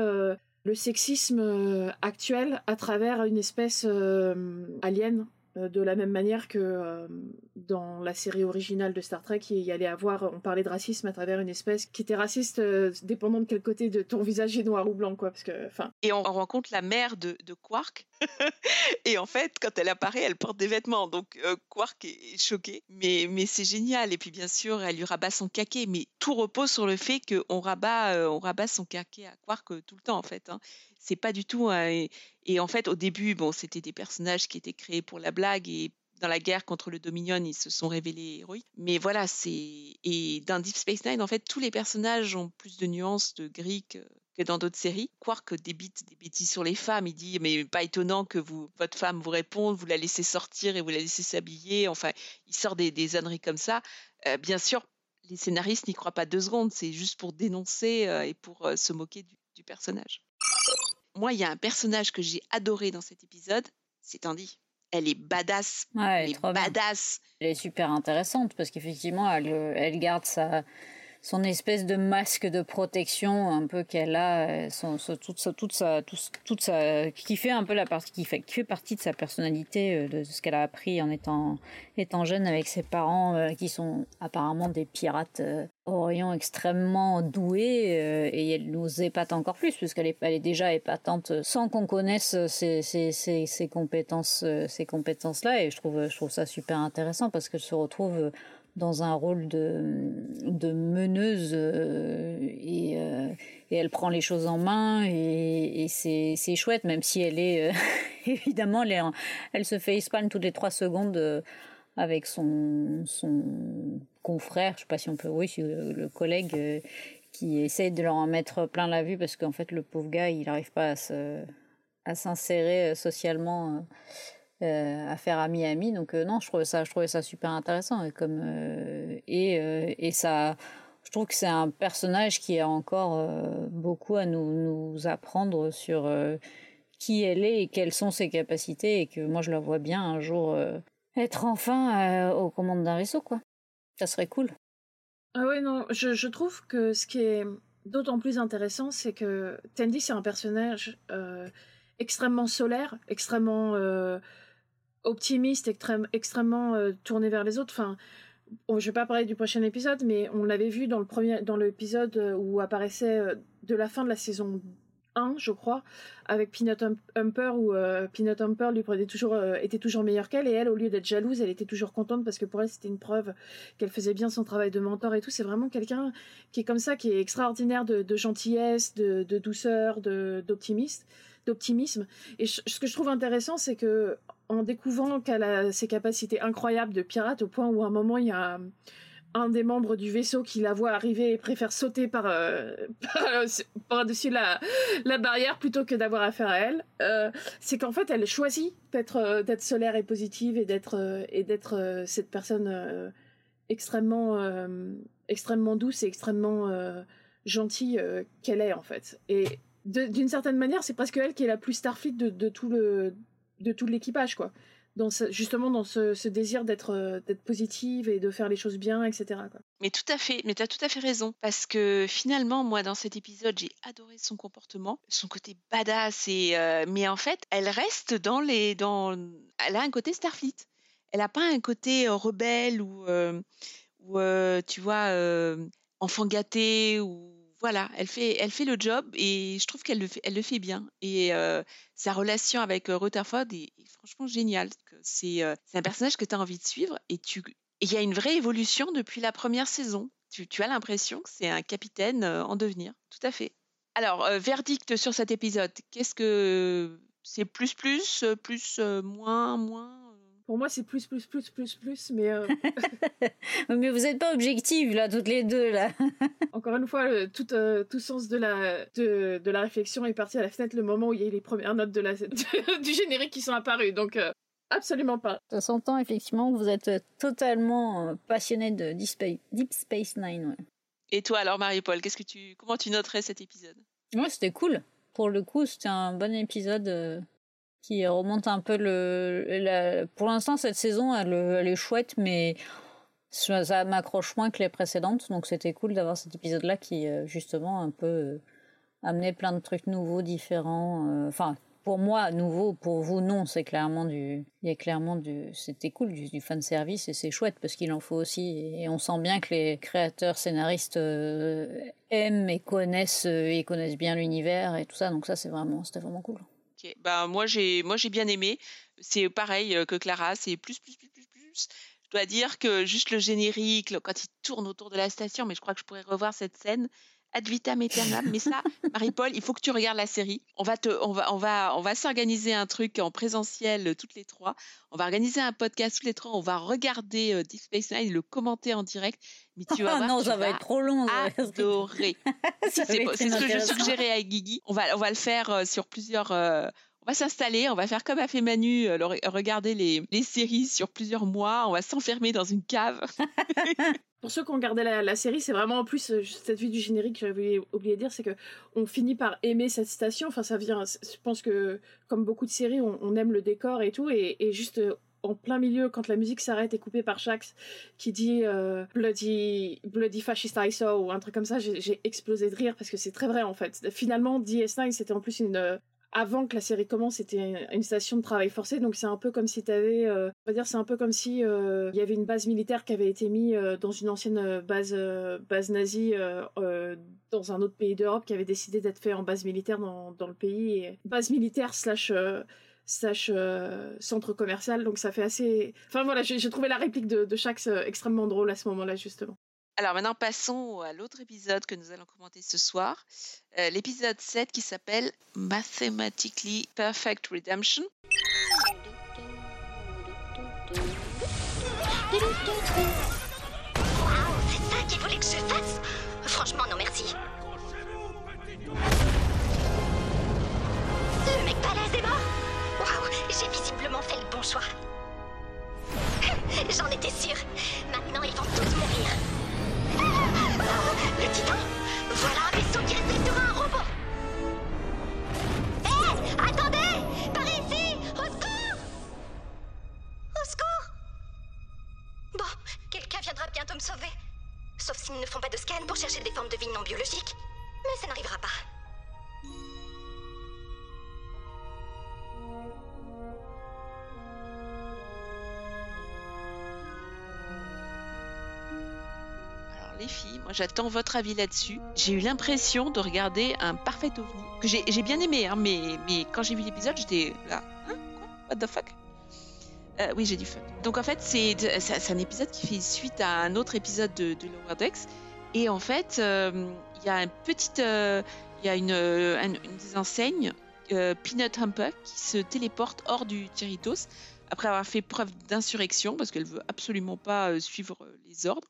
Speaker 5: le sexisme actuel à travers une espèce alien. Euh, De la même manière que euh, dans la série originale de Star Trek, il y allait avoir, on parlait de racisme à travers une espèce qui était raciste, euh, dépendant de quel côté de ton visage est noir ou blanc, quoi. Parce que, enfin,
Speaker 3: Et on rencontre la mère de, de Quark. [LAUGHS] et en fait, quand elle apparaît, elle porte des vêtements. Donc euh, Quark est, choqué. Mais, c'est génial. Et puis bien sûr, elle lui rabat son caquet. Mais tout repose sur le fait qu'on rabat, euh, on rabat son caquet à Quark euh, tout le temps, en fait. Hein. C'est pas du tout. et en fait, au début, bon, c'était des personnages qui étaient créés pour la blague. Et dans la guerre contre le Dominion, ils se sont révélés héroïques. Mais voilà, c'est. Et dans Deep Space Nine, en fait, tous les personnages ont plus de nuances de gris que, que dans d'autres séries. Quark débite des bêtises sur les femmes. Il dit Mais pas étonnant que vous, votre femme vous réponde, vous la laissez sortir et vous la laissez s'habiller. Enfin, il sort des, des âneries comme ça. Euh, bien sûr, les scénaristes n'y croient pas deux secondes. C'est juste pour dénoncer euh, et pour euh, se moquer du, du personnage. Moi, il y a un personnage que j'ai adoré dans cet épisode c'est Tandy. Elle est badass.
Speaker 4: Ouais, elle est trop bien.
Speaker 3: badass.
Speaker 4: Elle est super intéressante parce qu'effectivement, elle, elle garde sa, son espèce de masque de protection un peu qu'elle a, euh, son, son- toute sa, toute sa, tout- toute sa, qui fait un peu la partie, qui fait, qui fait partie de sa personnalité, euh, de ce qu'elle a appris en étant, étant jeune avec ses parents euh, qui sont apparemment des pirates euh, Orient extrêmement doués et elle nous épate encore plus puisqu'elle est, elle est déjà épatante sans qu'on connaisse ses, ses, ses, ses compétences, ces compétences là et je trouve, je trouve ça super intéressant parce qu'elle se retrouve dans un rôle de, de meneuse euh, et, euh, et elle prend les choses en main et, et c'est chouette même si elle est euh, [LAUGHS] évidemment elle, elle se fait facepalm toutes les trois secondes avec son, son confrère, je sais pas si on peut, oui, euh, le collègue qui essaye de leur en mettre plein la vue parce qu'en fait le pauvre gars il n'arrive pas à se à s'insérer socialement à faire ami ami donc euh, non je trouvais ça je trouvais ça super intéressant. Et comme euh, et euh, et ça je trouve que c'est un personnage qui a encore euh, beaucoup à nous nous apprendre sur euh, qui elle est et quelles sont ses capacités et que moi je la vois bien un jour euh, être enfin euh, aux commandes d'un vaisseau quoi. Ça serait cool.
Speaker 5: Ah ouais, non, je, je trouve que ce qui est d'autant plus intéressant, c'est que Tandy, c'est un personnage euh, extrêmement solaire, extrêmement euh, optimiste, extrême, extrêmement euh, tourné vers les autres. Enfin, bon, je vais pas parler du prochain épisode, mais on l'avait vu dans le premier, dans l'épisode euh, où apparaissait euh, de la fin de la saison 1, je crois, avec Peanut Hum- Humper, où Peanut Humper lui prenait toujours, était toujours meilleure qu'elle, et elle, au lieu d'être jalouse, elle était toujours contente parce que pour elle, c'était une preuve qu'elle faisait bien son travail de mentor et tout. C'est vraiment quelqu'un qui est comme ça, qui est extraordinaire de, de gentillesse, de, de douceur, de d'optimiste, d'optimisme. Et ce que je trouve intéressant, c'est que en découvrant qu'elle a ces capacités incroyables de pirate, au point où à un moment il y a un, des membres du vaisseau qui la voit arriver et préfère sauter par, euh, [LAUGHS] par, dessus la, la barrière plutôt que d'avoir affaire à elle, euh, c'est qu'en fait elle choisit d'être euh, d'être solaire et positive et d'être euh, et d'être euh, cette personne euh, extrêmement euh, extrêmement douce et extrêmement euh, gentille euh, qu'elle est en fait. Et d'une certaine manière, c'est presque elle qui est la plus Starfleet de, tout le de tout l'équipage quoi. Dans ce- justement dans ce, désir d'être euh, d'être positive et de faire les choses bien, etc.
Speaker 3: Mais tout à fait, mais tu as tout à fait raison. Parce que finalement, moi, dans cet épisode, j'ai adoré son comportement, son côté badass. Et, euh, mais en fait, elle reste dans les. Dans... Elle a un côté Starfleet. Elle n'a pas un côté euh, rebelle ou, ou tu vois, enfant gâté. Ou... Voilà, elle fait, elle fait le job et je trouve qu'elle le fait, elle le fait bien. Et euh, sa relation avec euh, Rutherford est, franchement géniale. Euh, c'est un personnage que tu as envie de suivre et il y a une vraie évolution depuis la première saison. Tu, tu as l'impression que c'est un capitaine en devenir. Tout à fait. Alors, verdict sur cet épisode. Qu'est-ce que c'est plus plus, plus moins moins?
Speaker 5: Pour moi, c'est plus, plus, plus, plus, plus, mais euh, [LAUGHS]
Speaker 4: Mais vous n'êtes pas objectives, là, toutes les deux, là. [LAUGHS]
Speaker 5: encore une fois, le- tout, euh, tout sens de la, de, de la réflexion est parti à la fenêtre le moment où il y a eu les premières notes de la, [LAUGHS] du générique qui sont apparues. Donc, euh, absolument pas.
Speaker 4: Ça s'entend effectivement que vous êtes totalement passionné de Deep Space, Deep Space Nine. Ouais.
Speaker 3: Et toi alors Marie-Paul, qu'est-ce que tu, comment tu noterais cet épisode?
Speaker 4: Ouais, c'était cool. Pour le coup, c'était un bon épisode euh, qui remonte un peu le. la- Pour l'instant, cette saison, elle, est chouette, mais ça, m'accroche moins que les précédentes. Donc, c'était cool d'avoir cet épisode-là qui, euh, justement, un peu euh, amenait plein de trucs nouveaux, différents. euh, Enfin. pour moi, nouveau, pour vous, non, c'est clairement du. Il y a clairement du. C'était cool, du, du fanservice, et c'est chouette parce qu'il en faut aussi. Et on sent bien que les créateurs, scénaristes euh, aiment et connaissent, et connaissent bien l'univers et tout ça. Donc, ça, c'est vraiment, c'était vraiment cool.
Speaker 3: Ok, Bah, moi j'ai moi j'ai bien aimé. C'est pareil euh, que Clara, c'est plus plus plus plus plus. Je dois dire que juste le générique, quand il tourne autour de la station, mais je crois que je pourrais revoir cette scène ad vitam aeternam. Mais ça, [LAUGHS] Marie-Paul, il faut que tu regardes la série. On va te, on va, on va, on va s'organiser un truc en présentiel euh, toutes les trois. On va organiser un podcast toutes les trois. On va regarder euh, Deep Space Nine, et le commenter en direct. Mais tu vas [LAUGHS]
Speaker 4: Ah
Speaker 3: voir,
Speaker 4: non,
Speaker 3: tu
Speaker 4: ça va être trop long.
Speaker 3: adorer. [LAUGHS] C'est ce que je suggérais à Guigui. On va, on va le faire euh, sur plusieurs. euh, on va s'installer, on va faire comme a fait Manu, euh, regarder les, les séries sur plusieurs mois. On va s'enfermer dans une cave. [LAUGHS]
Speaker 5: Pour ceux qui ont regardé la, la série, c'est vraiment en plus euh, cette vue du générique, j'avais oublié de dire, c'est que on finit par aimer cette station. Enfin, ça vient. Je pense que comme beaucoup de séries, on, on aime le décor et tout, et, juste euh, en plein milieu, quand la musique s'arrête et coupée par Shax qui dit euh, bloody bloody fascist I saw ou un truc comme ça, j'ai explosé de rire parce que c'est très vrai en fait. Finalement, DS9 c'était en plus une avant que la série commence, c'était une station de travail forcé, donc c'est un peu comme si t'avais, euh, on va dire, c'est un peu comme si euh, il y avait une base militaire qui avait été mise euh, dans une ancienne base base nazie dans un autre pays d'Europe qui avait décidé d'être fait en base militaire dans, dans le pays, base militaire slash centre commercial, donc ça fait assez. Enfin voilà, j'ai trouvé la réplique de, Shax extrêmement drôle à ce moment-là justement.
Speaker 3: Alors maintenant, passons à l'autre épisode que nous allons commenter ce soir. Euh, L'épisode 7 qui s'appelle Mathematically Perfect Redemption.
Speaker 1: C'est ça qu'il voulait que je fasse Franchement, non merci. Ce mec balèze est mort Waouh, j'ai visiblement fait le bon choix. [LAUGHS] J'en étais sûre. Maintenant, ils vont tous mourir. Le titan Voilà un vaisseau qui respectera un robot Hé Attendez Par ici Au secours Au secours Bon, quelqu'un viendra bientôt me sauver. Sauf s'ils ne font pas de scan pour chercher des formes de vie non biologiques. Mais ça n'arrivera pas.
Speaker 3: J'attends votre avis là-dessus. J'ai eu l'impression de regarder un parfait ovni j'ai bien aimé, hein, mais, quand j'ai vu l'épisode, j'étais là, hein, quoi, what the fuck? Euh, Oui, j'ai dit fuck. Donc en fait, c'est un épisode qui fait suite à un autre épisode de, de Lower Decks, et en fait, euh, il y a un petit, euh, il y a une, euh, un- une des enseignes, euh, Peanut Humper, qui se téléporte hors du Cerritos après avoir fait preuve d'insurrection parce qu'elle veut absolument pas euh, suivre euh, les ordres.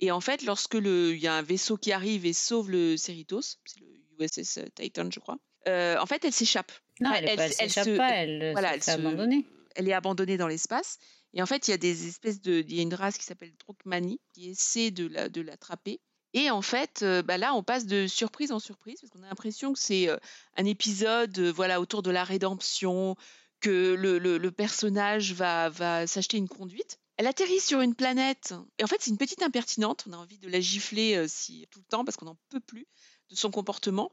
Speaker 3: Et en fait, lorsque il y a un vaisseau qui arrive et sauve le Cerritos, c'est le USS Titan, je crois. euh, en fait, elle s'échappe.
Speaker 4: Non, elle, est pas- elle s'échappe pas, elle
Speaker 3: voilà,
Speaker 4: se
Speaker 3: elle
Speaker 4: abandonner.
Speaker 3: Elle est abandonnée dans l'espace. Et en fait, il y a des espèces de, il y a une race qui s'appelle Drokmani qui essaie de la, de l'attraper. Et en fait, euh, bah là, on passe de surprise en surprise parce qu'on a l'impression que c'est euh, un épisode, voilà, autour de la rédemption, que le, le- le personnage va, va s'acheter une conduite. Elle atterrit sur une planète. Et en fait, c'est une petite impertinente. On a envie de la gifler euh, si, tout le temps parce qu'on n'en peut plus de son comportement,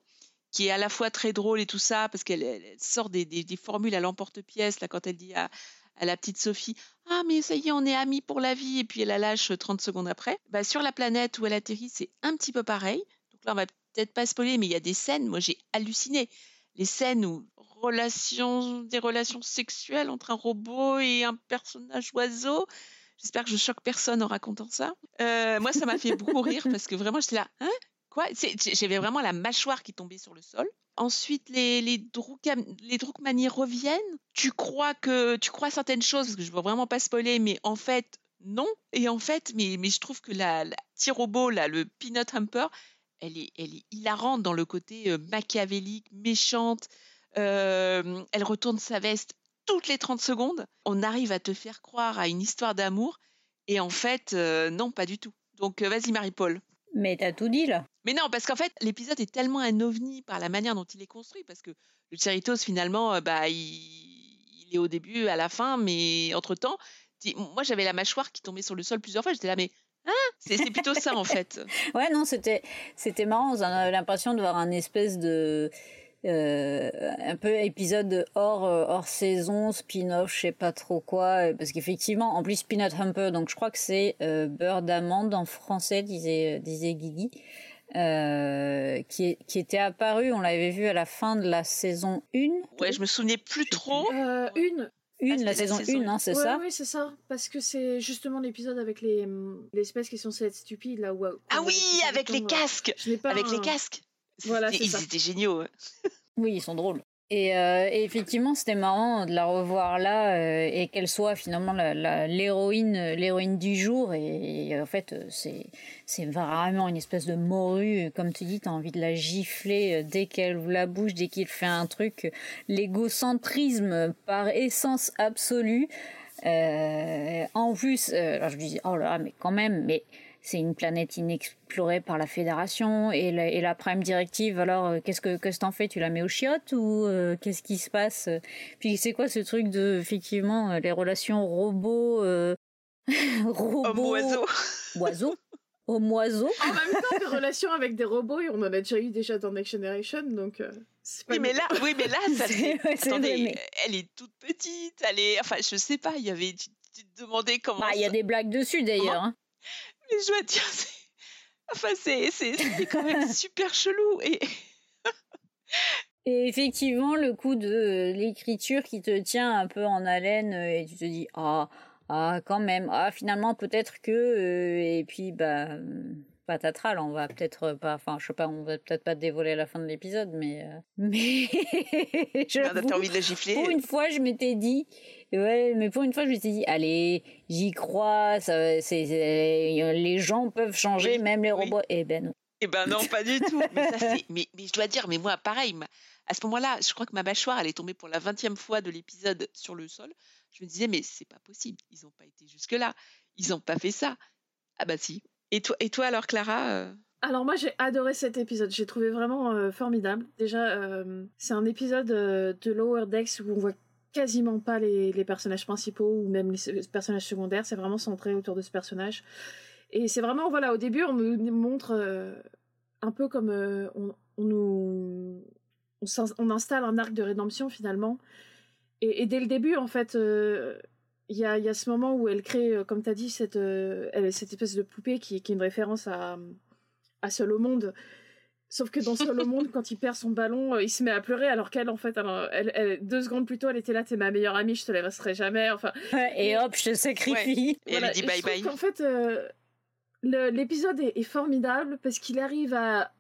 Speaker 3: qui est à la fois très drôle et tout ça, parce qu'elle elle- elle sort des, formules à l'emporte-pièce, quand elle dit à, à la petite Sophie Ah, mais ça y est, on est amis pour la vie, et puis elle la lâche 30 secondes après. Bah, sur la planète où elle atterrit, c'est un petit peu pareil. Donc là, on va peut-être pas spoiler, mais il y a des scènes, moi j'ai halluciné. Les scènes où relations, des relations sexuelles entre un robot et un personnage oiseau. J'espère que je choque personne en racontant ça. Euh, moi, ça m'a fait beaucoup rire [LAUGHS] parce que vraiment, j'étais là, hein? Quoi? J'avais vraiment la mâchoire qui tombait sur le sol. Ensuite, les, les, les Droukmani reviennent. Tu crois que tu crois certaines choses, parce que je veux vraiment pas spoiler, mais en fait, non. Et en fait, mais, mais je trouve que la, la petit robot, là, le Peanut Hamper, elle est, elle est hilarante dans le côté euh, machiavélique, méchante. Euh, elle retourne sa veste toutes les 30 secondes. On arrive à te faire croire à une histoire d'amour. Et en fait, euh, non, pas du tout. Donc, euh, vas-y, Marie-Paul.
Speaker 4: Mais t'as tout dit là.
Speaker 3: Mais non, parce qu'en fait, l'épisode est tellement un ovni par la manière dont il est construit, parce que le Cerritos, finalement, bah, il, il est au début, à la fin, mais entre-temps, moi, j'avais la mâchoire qui tombait sur le sol plusieurs fois, j'étais là, mais c'est c'est plutôt ça, en fait.
Speaker 4: Ouais, non, c'était c'était marrant. On avait l'impression de voir un espèce de euh, un peu épisode hors euh, hors saison, spin-off, je sais pas trop quoi, parce qu'effectivement, en plus Peanut Humper, donc je crois que c'est euh, beurre d'amande en français, disait disait Guigui. euh, qui, est- qui était apparu, on l'avait vu à la fin de la saison 1.
Speaker 3: Ouais, je me souvenais plus trop.
Speaker 5: Euh, une.
Speaker 4: Une,
Speaker 3: Ah,
Speaker 4: la saison
Speaker 3: saison
Speaker 4: 1, hein, c'est
Speaker 5: Ouais,
Speaker 4: ça
Speaker 5: Oui, c'est ça. Parce que c'est justement l'épisode avec les hum, l'espèce qui sont censées être stupides là où.
Speaker 3: Ah oui, avec les casques
Speaker 5: Je n'ai pas
Speaker 3: Avec les casques
Speaker 5: Voilà, ça.
Speaker 3: Ils étaient géniaux.
Speaker 4: Oui, ils sont drôles. Et, euh, effectivement, c'était marrant de la revoir là euh, et qu'elle soit finalement la- la- l'héroïne, l'héroïne du jour. Et, et en fait, euh, c'est c'est vraiment une espèce de morue, euh, comme tu dis, t'as envie de la gifler euh, dès qu'elle ouvre la bouche, dès qu'il fait un truc. L'égocentrisme par essence absolue. Euh, en plus, euh, alors je me dis, oh là là, mais quand même, mais c'est une planète inexplorée par la Fédération et la, et la Prime Directive. Alors, euh, qu'est-ce que qu'est-ce que t'en fais? Tu la mets aux chiottes ou euh, qu'est-ce qui se passe? Puis c'est quoi ce truc de effectivement euh, les relations robots euh, [LAUGHS] robots
Speaker 3: Homme-oiseau.
Speaker 4: oiseaux homme-oiseau
Speaker 5: En même temps, des relations avec des robots, et on en a déjà eu déjà dans Next Generation, donc. euh,
Speaker 3: Oui, mais là, oui, mais là, ça [LAUGHS]
Speaker 4: C'est-
Speaker 3: fait-
Speaker 4: ouais, c'est
Speaker 3: Attendez,
Speaker 4: vrai, mais-
Speaker 3: elle est toute petite, elle est, enfin, je sais pas, il y avait, tu, tu te demandais comment.
Speaker 4: Bah, il y a des blagues dessus d'ailleurs. hein.
Speaker 3: Mais je dois dire, c'est, enfin, c'est, c'est, c'est quand même [LAUGHS] super chelou et.
Speaker 4: Et effectivement, le coup de euh, l'écriture qui te tient un peu en haleine euh, et tu te dis ah ah quand même ah finalement peut-être que euh, et puis bah hum, patatras là, on va peut-être pas enfin je sais pas on va peut-être pas dévoiler la fin de l'épisode mais euh, [LAUGHS] mais
Speaker 3: T'as envie de la gifler
Speaker 4: pour une fois je m'étais dit ouais mais pour une fois je m'étais dit allez j'y crois ça c'est c'est- les gens peuvent changer
Speaker 3: Oui,
Speaker 4: même les
Speaker 3: oui.
Speaker 4: robots et ben non
Speaker 3: Eh ben non, pas du [LAUGHS] tout. Mais, ça, c'est- mais, mais je dois dire, mais moi, pareil, ma- à ce moment-là, je crois que ma mâchoire, elle est tombée pour la vingtième fois de l'épisode sur le sol. Je me disais, mais c'est pas possible. Ils n'ont pas été jusque-là. Ils n'ont pas fait ça. Ah bah si. Et toi, et toi alors, Clara euh,
Speaker 5: Alors moi j'ai adoré cet épisode, j'ai trouvé vraiment euh, formidable. Déjà euh, c'est un épisode de Lower Decks où on voit quasiment pas les, personnages principaux ou même les, personnages secondaires, c'est vraiment centré autour de ce personnage. Et c'est vraiment, voilà, au début on nous montre un peu comme on, nous... On, installe un arc de rédemption finalement. Et dès le début en fait... il y a, il y a ce moment où elle crée, euh, comme tu as dit, cette, euh, elle, cette espèce de poupée qui, qui est une référence à, à Seul au monde. Sauf que dans [LAUGHS] Seul au monde, quand il perd son ballon, euh, il se met à pleurer alors qu'elle, en fait, elle, elle- elle- deux secondes plus tôt, elle était là, t'es ma meilleure amie, je te la laisserai jamais. Enfin,
Speaker 4: et hop je te sacrifie
Speaker 3: Et elle dit bye
Speaker 5: trouve
Speaker 3: bye.
Speaker 5: qu'en fait, euh, l'épisode est, est formidable parce qu'il arrive à,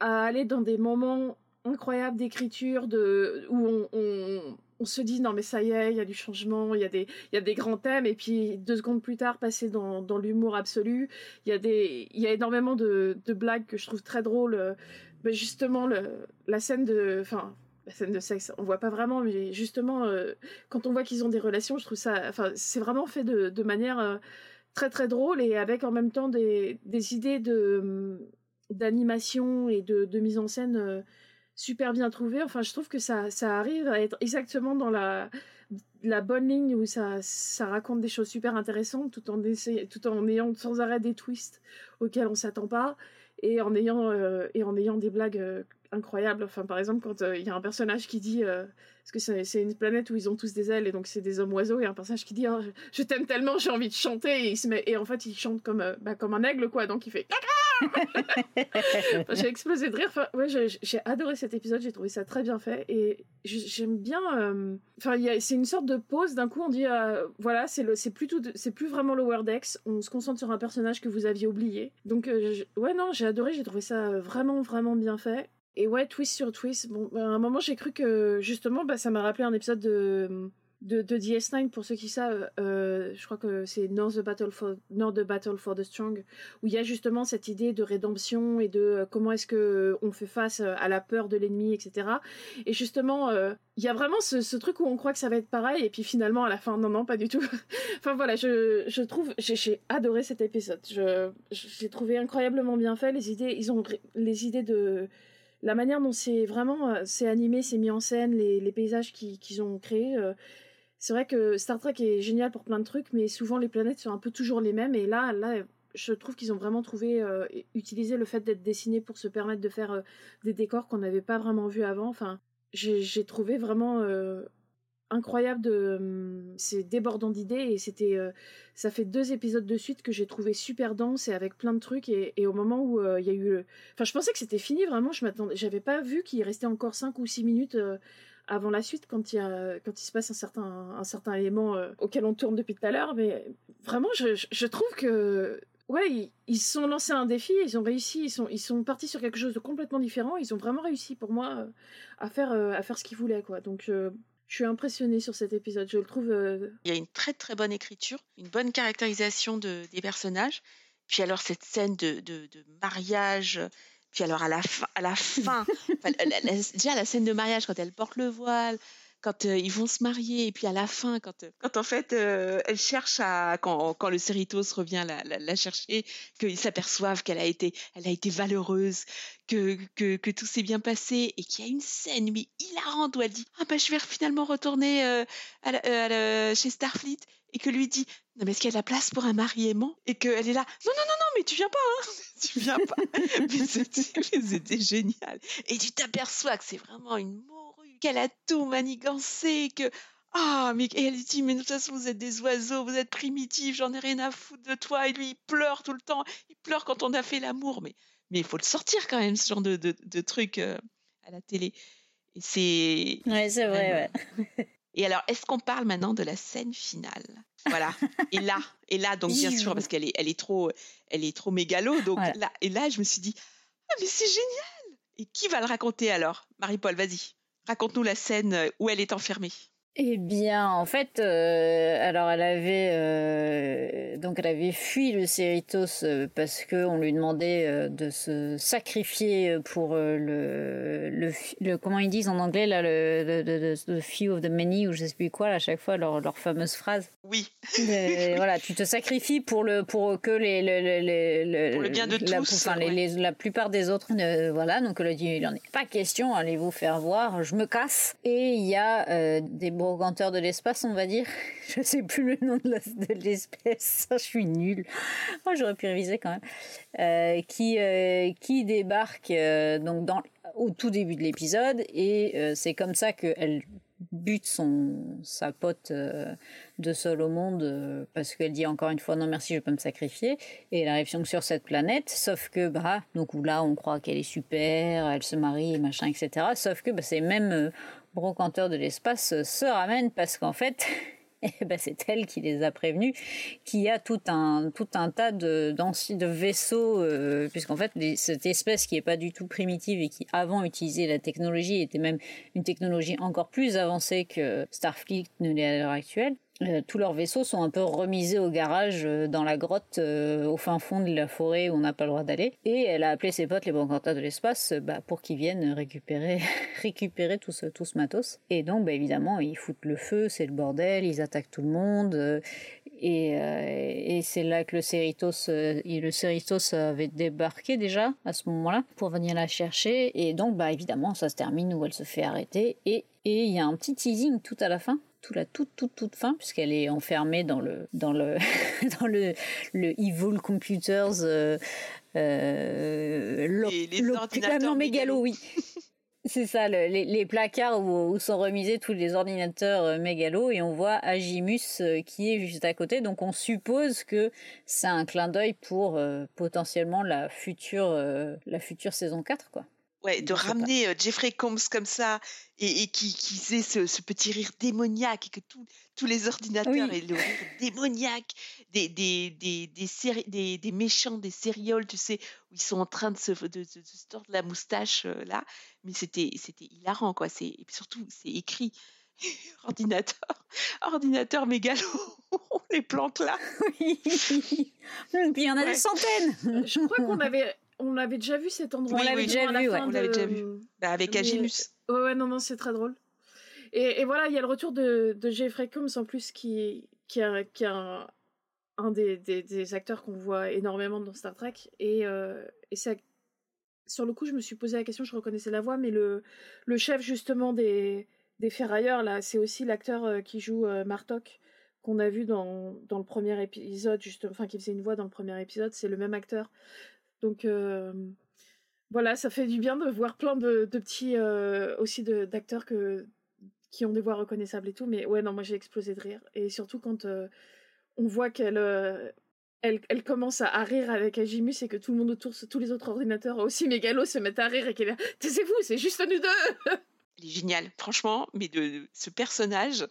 Speaker 5: à aller dans des moments incroyables d'écriture, de où on, on- on se dit non mais ça y est, il y a du changement, il y a des y a des grands thèmes et puis deux secondes plus tard passer dans, dans l'humour absolu. Il y a des il y a énormément de, de blagues que je trouve très drôles. ben justement le, la scène de enfin la scène de sexe, on voit pas vraiment, mais justement, euh, quand on voit qu'ils ont des relations, je trouve ça, enfin, c'est vraiment fait de, de manière euh, très très drôle et avec en même temps des, des idées de d'animation et de, de mise en scène euh, super bien trouvées. Enfin, je trouve que ça, ça arrive à être exactement dans la, la bonne ligne où ça, ça raconte des choses super intéressantes tout en, tout en ayant sans arrêt des twists auxquels on s'attend pas et en ayant, euh, et en ayant des blagues euh, incroyables. Enfin, par exemple, quand euh, il y a un personnage qui dit, parce que c'est une planète où ils ont tous des ailes et donc c'est des hommes oiseaux, et un personnage qui dit oh, je, t'aime tellement, j'ai envie de chanter, et, il se met, et en fait il chante comme, bah, comme un aigle, quoi, donc il fait j'ai explosé de rire. Ouais, j'ai adoré cet épisode, j'ai trouvé ça très bien fait et j'aime bien. euh, c'est une sorte de pause. D'un coup, on dit euh, voilà, c'est plus c'est plus vraiment Lower Decks. On se concentre sur un personnage que vous aviez oublié. Donc, euh, ouais, non, j'ai adoré. J'ai trouvé ça vraiment, vraiment bien fait. Et ouais, twist sur twist. Bon, à un moment, j'ai cru que justement, bah, ça m'a rappelé un épisode de, de, de DS9, pour ceux qui savent. euh, je crois que c'est North the, Battle for, the Battle for the Strong, où il y a justement cette idée de rédemption et de euh, comment est-ce que on fait face euh, à la peur de l'ennemi, etc. Et justement, euh, il y a vraiment ce, truc où on croit que ça va être pareil, et puis finalement, à la fin, non, non, pas du tout. [LAUGHS] enfin voilà, je, je trouve, j'ai- adoré cet épisode. Je, j'ai trouvé incroyablement bien fait. Les idées, ils ont les idées de la manière dont c'est vraiment euh, c'est animé, c'est mis en scène, les, paysages qui- qu'ils ont créés. euh, c'est vrai que Star Trek est génial pour plein de trucs, mais souvent les planètes sont un peu toujours les mêmes. Et là, là, je trouve qu'ils ont vraiment trouvé, euh, utilisé le fait d'être dessinés pour se permettre de faire euh, des décors qu'on n'avait pas vraiment vus avant. Enfin, j'ai trouvé vraiment euh, incroyable de hum, c'est débordant d'idées et c'était ça fait deux épisodes de suite que j'ai trouvé super dense et avec plein de trucs et, au moment où il y a eu le- enfin je pensais que c'était fini vraiment je m'attendais j'avais pas vu qu'il restait encore cinq ou six minutes avant la suite quand il se passe un certain élément euh, auquel on tourne depuis tout à l'heure mais vraiment je, trouve que ouais ils, ils sont lancés un défi ils ont réussi ils sont partis sur quelque chose de complètement différent ils ont vraiment réussi pour moi euh, à faire euh, à faire ce qu'ils voulaient quoi donc je suis impressionnée sur cet épisode je le trouve
Speaker 3: Il y a une très très bonne écriture, une bonne caractérisation de, des personnages. Puis alors cette scène de mariage. Puis alors à la fin, à la déjà la scène de mariage quand elle porte le voile, quand euh, ils vont se marier, et puis à la fin quand, euh, quand en fait euh, elle cherche à quand, quand le Cerritos revient la, la, chercher, qu'ils s'aperçoivent qu'elle a été elle a été valeureuse, que, que, que tout s'est bien passé et qu'il y a une scène mais hilarante où elle dit ah bah je vais finalement retourner à à chez Starfleet et que lui dit non mais est-ce qu'il y a de la place pour un mari aimant et qu'elle est là non non non non mais tu viens pas hein [LAUGHS] tu viens pas. [LAUGHS] Mais c'était génial. Et tu t'aperçois que c'est vraiment une morue qu'elle a tout manigancé que ah mais et elle lui dit mais de toute façon vous êtes des oiseaux vous êtes primitifs j'en ai rien à foutre de toi. Et lui il pleure tout le temps. Il pleure quand on a fait l'amour. Mais mais il faut le sortir quand même ce genre de de, de truc euh, à la télé. Et c'est
Speaker 4: Ouais, c'est vrai, ouais. [LAUGHS]
Speaker 3: et alors, est-ce qu'on parle maintenant de la scène finale? Voilà. Et là, et là, donc bien sûr, parce qu'elle est, elle est trop, elle est trop mégalo. Donc
Speaker 4: Voilà.
Speaker 3: là, et là, je me suis dit, ah mais c'est génial. Et qui va le raconter alors? Marie-Paul, vas-y, raconte-nous la scène où elle est enfermée.
Speaker 4: Eh bien, en fait, euh, alors elle avait euh, donc elle avait fui le Cerritos euh, parce que on lui demandait de se sacrifier pour le, le comment ils disent en anglais là le le, le, few of the many ou je sais plus quoi là, à chaque fois leur, leur fameuse phrase.
Speaker 3: Oui.
Speaker 4: Euh, voilà, [LAUGHS] tu te sacrifies pour le pour que les, les, les, les- le,
Speaker 3: Pour le bien de
Speaker 4: la,
Speaker 3: tous,
Speaker 4: enfin, les-
Speaker 3: ouais.
Speaker 4: les- la plupart des autres voilà donc elle a dit il en est pas question allez vous faire voir je me casse et il y a des brocanteurs de l'espace on va dire. [LAUGHS] Je sais plus le nom de l'espèce. [LAUGHS] Je suis nulle. Moi j'aurais pu réviser quand même. Euh, qui euh, qui débarque euh, donc dans au tout début de l'épisode. Et c'est comme ça qu'elle bute son sa pote de seul au monde parce qu'elle dit encore une fois non merci je peux me sacrifier. Et elle arrive donc sur cette planète. Sauf que bah donc là on croit qu'elle est super elle se marie machin etc sauf que bah, ces mêmes brocanteurs de l'espace euh, se ramènent parce qu'en fait [LAUGHS] eh ben, c'est elle qui les a prévenus qu'il y a tout un tas de de vaisseaux euh, puisqu'en fait cette espèce qui est pas du tout primitive et qui avant utilisait la technologie était même une technologie encore plus avancée que Starfleet ne l'est à l'heure actuelle euh, tous leurs vaisseaux sont un peu remisés au garage euh, dans la grotte euh, au fin fond de la forêt où on n'a pas le droit d'aller. Et elle a appelé ses potes les Bancantas de l'espace bah, pour qu'ils viennent récupérer, [LAUGHS] récupérer tout ce, tout ce matos. Et donc bah, évidemment ils foutent le feu, c'est le bordel, ils attaquent tout le monde. et, et c'est là que le Cerritos, le avait débarqué déjà à ce moment-là pour venir la chercher. Et donc, bah évidemment, ça se termine où elle se fait arrêter. Et et il y a un petit teasing tout à la fin, tout la toute toute toute fin, puisqu'elle est enfermée dans le dans le [LAUGHS] dans le le Evil Computers. Euh, euh,
Speaker 3: Les- les ordinateurs
Speaker 4: ah mégalo, oui. [LAUGHS] C'est ça, le- les, les placards où, où sont remisés tous les ordinateurs euh, mégalos et on voit Agimus euh, qui est juste à côté. Donc on suppose que c'est un clin d'œil pour euh, potentiellement la future, la future saison 4, quoi.
Speaker 3: Ouais, de
Speaker 4: pas.
Speaker 3: ramener euh, Jeffrey Combs comme ça et, et qui, qui faisait ce, ce petit rire démoniaque et que tous tous les ordinateurs
Speaker 4: Oui.
Speaker 3: aient le rire démoniaque des, des, des, des, séri- des, des méchants, des sérioles, tu sais, où ils sont en train de se, de, de- de se tordre la moustache euh, là. Mais c'était c'était hilarant, quoi. C'est- Et puis surtout, c'est écrit. [LAUGHS] ordinateur, ordinateur mégalo, on [LAUGHS] les planque là.
Speaker 4: Oui. [LAUGHS] Puis il y en a
Speaker 3: Ouais.
Speaker 4: des centaines.
Speaker 5: Je crois qu'on avait, on avait déjà vu cet endroit.
Speaker 3: Oui,
Speaker 4: déjà vu, ouais.
Speaker 3: On l'avait
Speaker 5: de-
Speaker 3: déjà vu. Bah, avec
Speaker 5: Mais-
Speaker 3: Agimus.
Speaker 5: Ouais, ouais, non, non, c'est très drôle. Et, et voilà, il y a le retour de, de Jeffrey Combs en plus, qui, qui, est, qui est un, un des, des, des acteurs qu'on voit énormément dans Star Trek. Et, euh, et ça, sur le coup, je me suis posé la question, je reconnaissais la voix, mais le, le chef justement des, des ferrailleurs, là, c'est aussi l'acteur euh, qui joue euh, Martok, qu'on a vu dans, dans le premier épisode, justement, enfin, qui faisait une voix dans le premier épisode, c'est le même acteur. Donc. euh, voilà, ça fait du bien de voir plein de, petits euh, aussi d'acteurs qui ont des voix reconnaissables et tout. Mais ouais, non, moi j'ai explosé de rire. Et surtout quand euh, on voit qu'elle elle, commence à, rire avec Agimus et que tout le monde autour, tous les autres ordinateurs aussi mégalos se mettent à rire et qu'elle est là, taisez-vous, c'est juste nous deux.
Speaker 3: Elle est géniale, franchement. Mais de, ce personnage,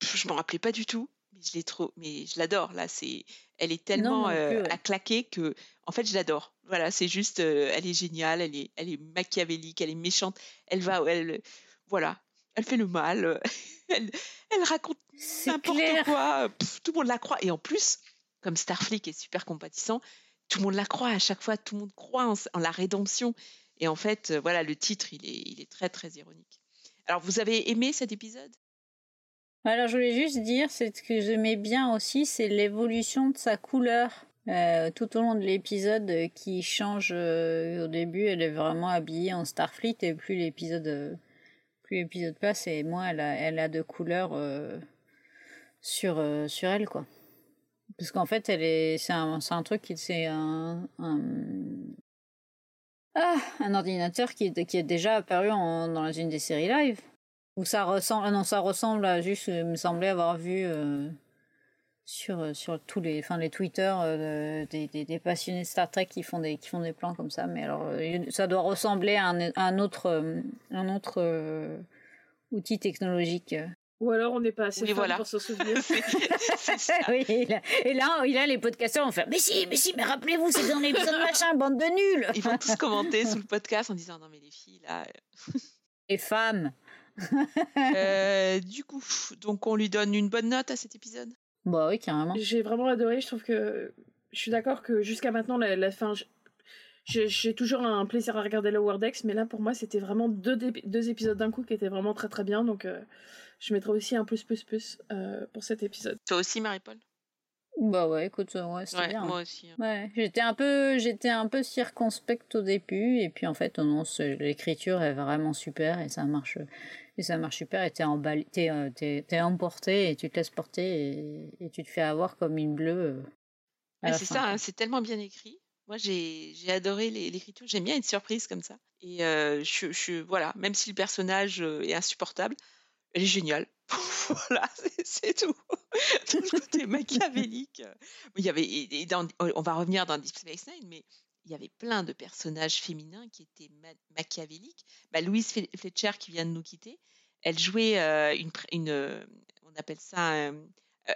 Speaker 3: je m'en rappelais pas du tout. Je l'ai trop, mais je l'adore. Là, c'est, elle est tellement
Speaker 4: moi non plus,
Speaker 3: euh,
Speaker 4: ouais.
Speaker 3: à claquer que, en fait, je l'adore. Voilà, c'est juste, euh, elle est géniale, elle est, elle est machiavélique, elle est méchante. Elle va, elle, voilà, elle fait le mal. euh, [LAUGHS] elle, elle raconte n'importe quoi. pff, tout le monde la croit. Et en plus, comme Starfleet est super compatissant, tout le monde la croit à chaque fois. Tout le monde croit en, en la rédemption. Et en fait, euh, voilà, le titre, il est, il est très, très ironique. Alors, vous avez aimé cet épisode?
Speaker 4: Alors, je voulais juste dire, c'est ce que j'aimais bien aussi, c'est l'évolution de sa couleur. Euh, tout au long de l'épisode euh, qui change euh, au début, elle est vraiment habillée en Starfleet et plus l'épisode passe et moins elle a, elle a de couleurs sur, sur elle quoi. Parce qu'en fait, elle est, c'est un, un truc qui, c'est un, un, ah, un ordinateur qui est, qui est déjà apparu dans une des séries live. Où ça ressemble, ah non, ça ressemble à juste, il me semblait avoir vu euh, sur, euh, sur tous les, enfin, les Twitter euh, des, des, des passionnés de Star Trek qui font des, qui font des plans comme ça. Mais alors, euh, ça doit ressembler à un, à un autre, euh, un autre euh, outil technologique.
Speaker 5: Ou alors on n'est pas assez
Speaker 3: Oui, voilà.
Speaker 5: pour se [LAUGHS] souvenir.
Speaker 3: C'est c'est ça. [LAUGHS]
Speaker 4: oui, et là, et là, et là, les podcasteurs vont faire Mais si, mais si, mais rappelez-vous, c'est dans l'épisode machin, bande de nuls
Speaker 3: Ils vont tous commenter [LAUGHS] sous le podcast en disant non mais les filles là.
Speaker 4: Les femmes
Speaker 3: Euh, du coup, donc on lui donne une bonne note à cet épisode?
Speaker 4: Bah oui, carrément.
Speaker 5: J'ai vraiment adoré. Je trouve que je suis d'accord que jusqu'à maintenant la, la fin, j'ai toujours un plaisir à regarder le Wordex, mais là pour moi c'était vraiment deux, épisodes d'un coup qui étaient vraiment très très bien. Donc euh, je mettrai aussi un plus plus plus euh, pour cet épisode.
Speaker 3: Toi aussi, Marie-Paul?
Speaker 4: Bah ouais, écoute, euh, ouais, c'était
Speaker 3: Ouais,
Speaker 4: bien.
Speaker 3: moi aussi. hein.
Speaker 4: Ouais, j'étais un peu, j'étais un peu circonspecte au début, et puis en fait, non, c'est- l'écriture est vraiment super et ça marche, et ça marche super. Et t'es emballé, t'es, euh, t'es, t'es emporté et tu te laisses porter et, et tu te fais avoir comme une bleue. euh,
Speaker 3: c'est ça, hein, c'est tellement bien écrit. Moi, j'ai j'ai adoré l'écriture. J'aime bien être surprise comme ça. Et euh, je, je- voilà, même si le personnage est insupportable, elle est géniale. [LAUGHS] voilà, c'est- tout. [LAUGHS] Tout le côté machiavélique. Il y avait, et- et dans- on va revenir dans Deep Space Nine, mais il y avait plein de personnages féminins qui étaient ma- machiavéliques. Bah, Louise Fletcher, qui vient de nous quitter, elle jouait euh, une, euh, on appelle ça, euh,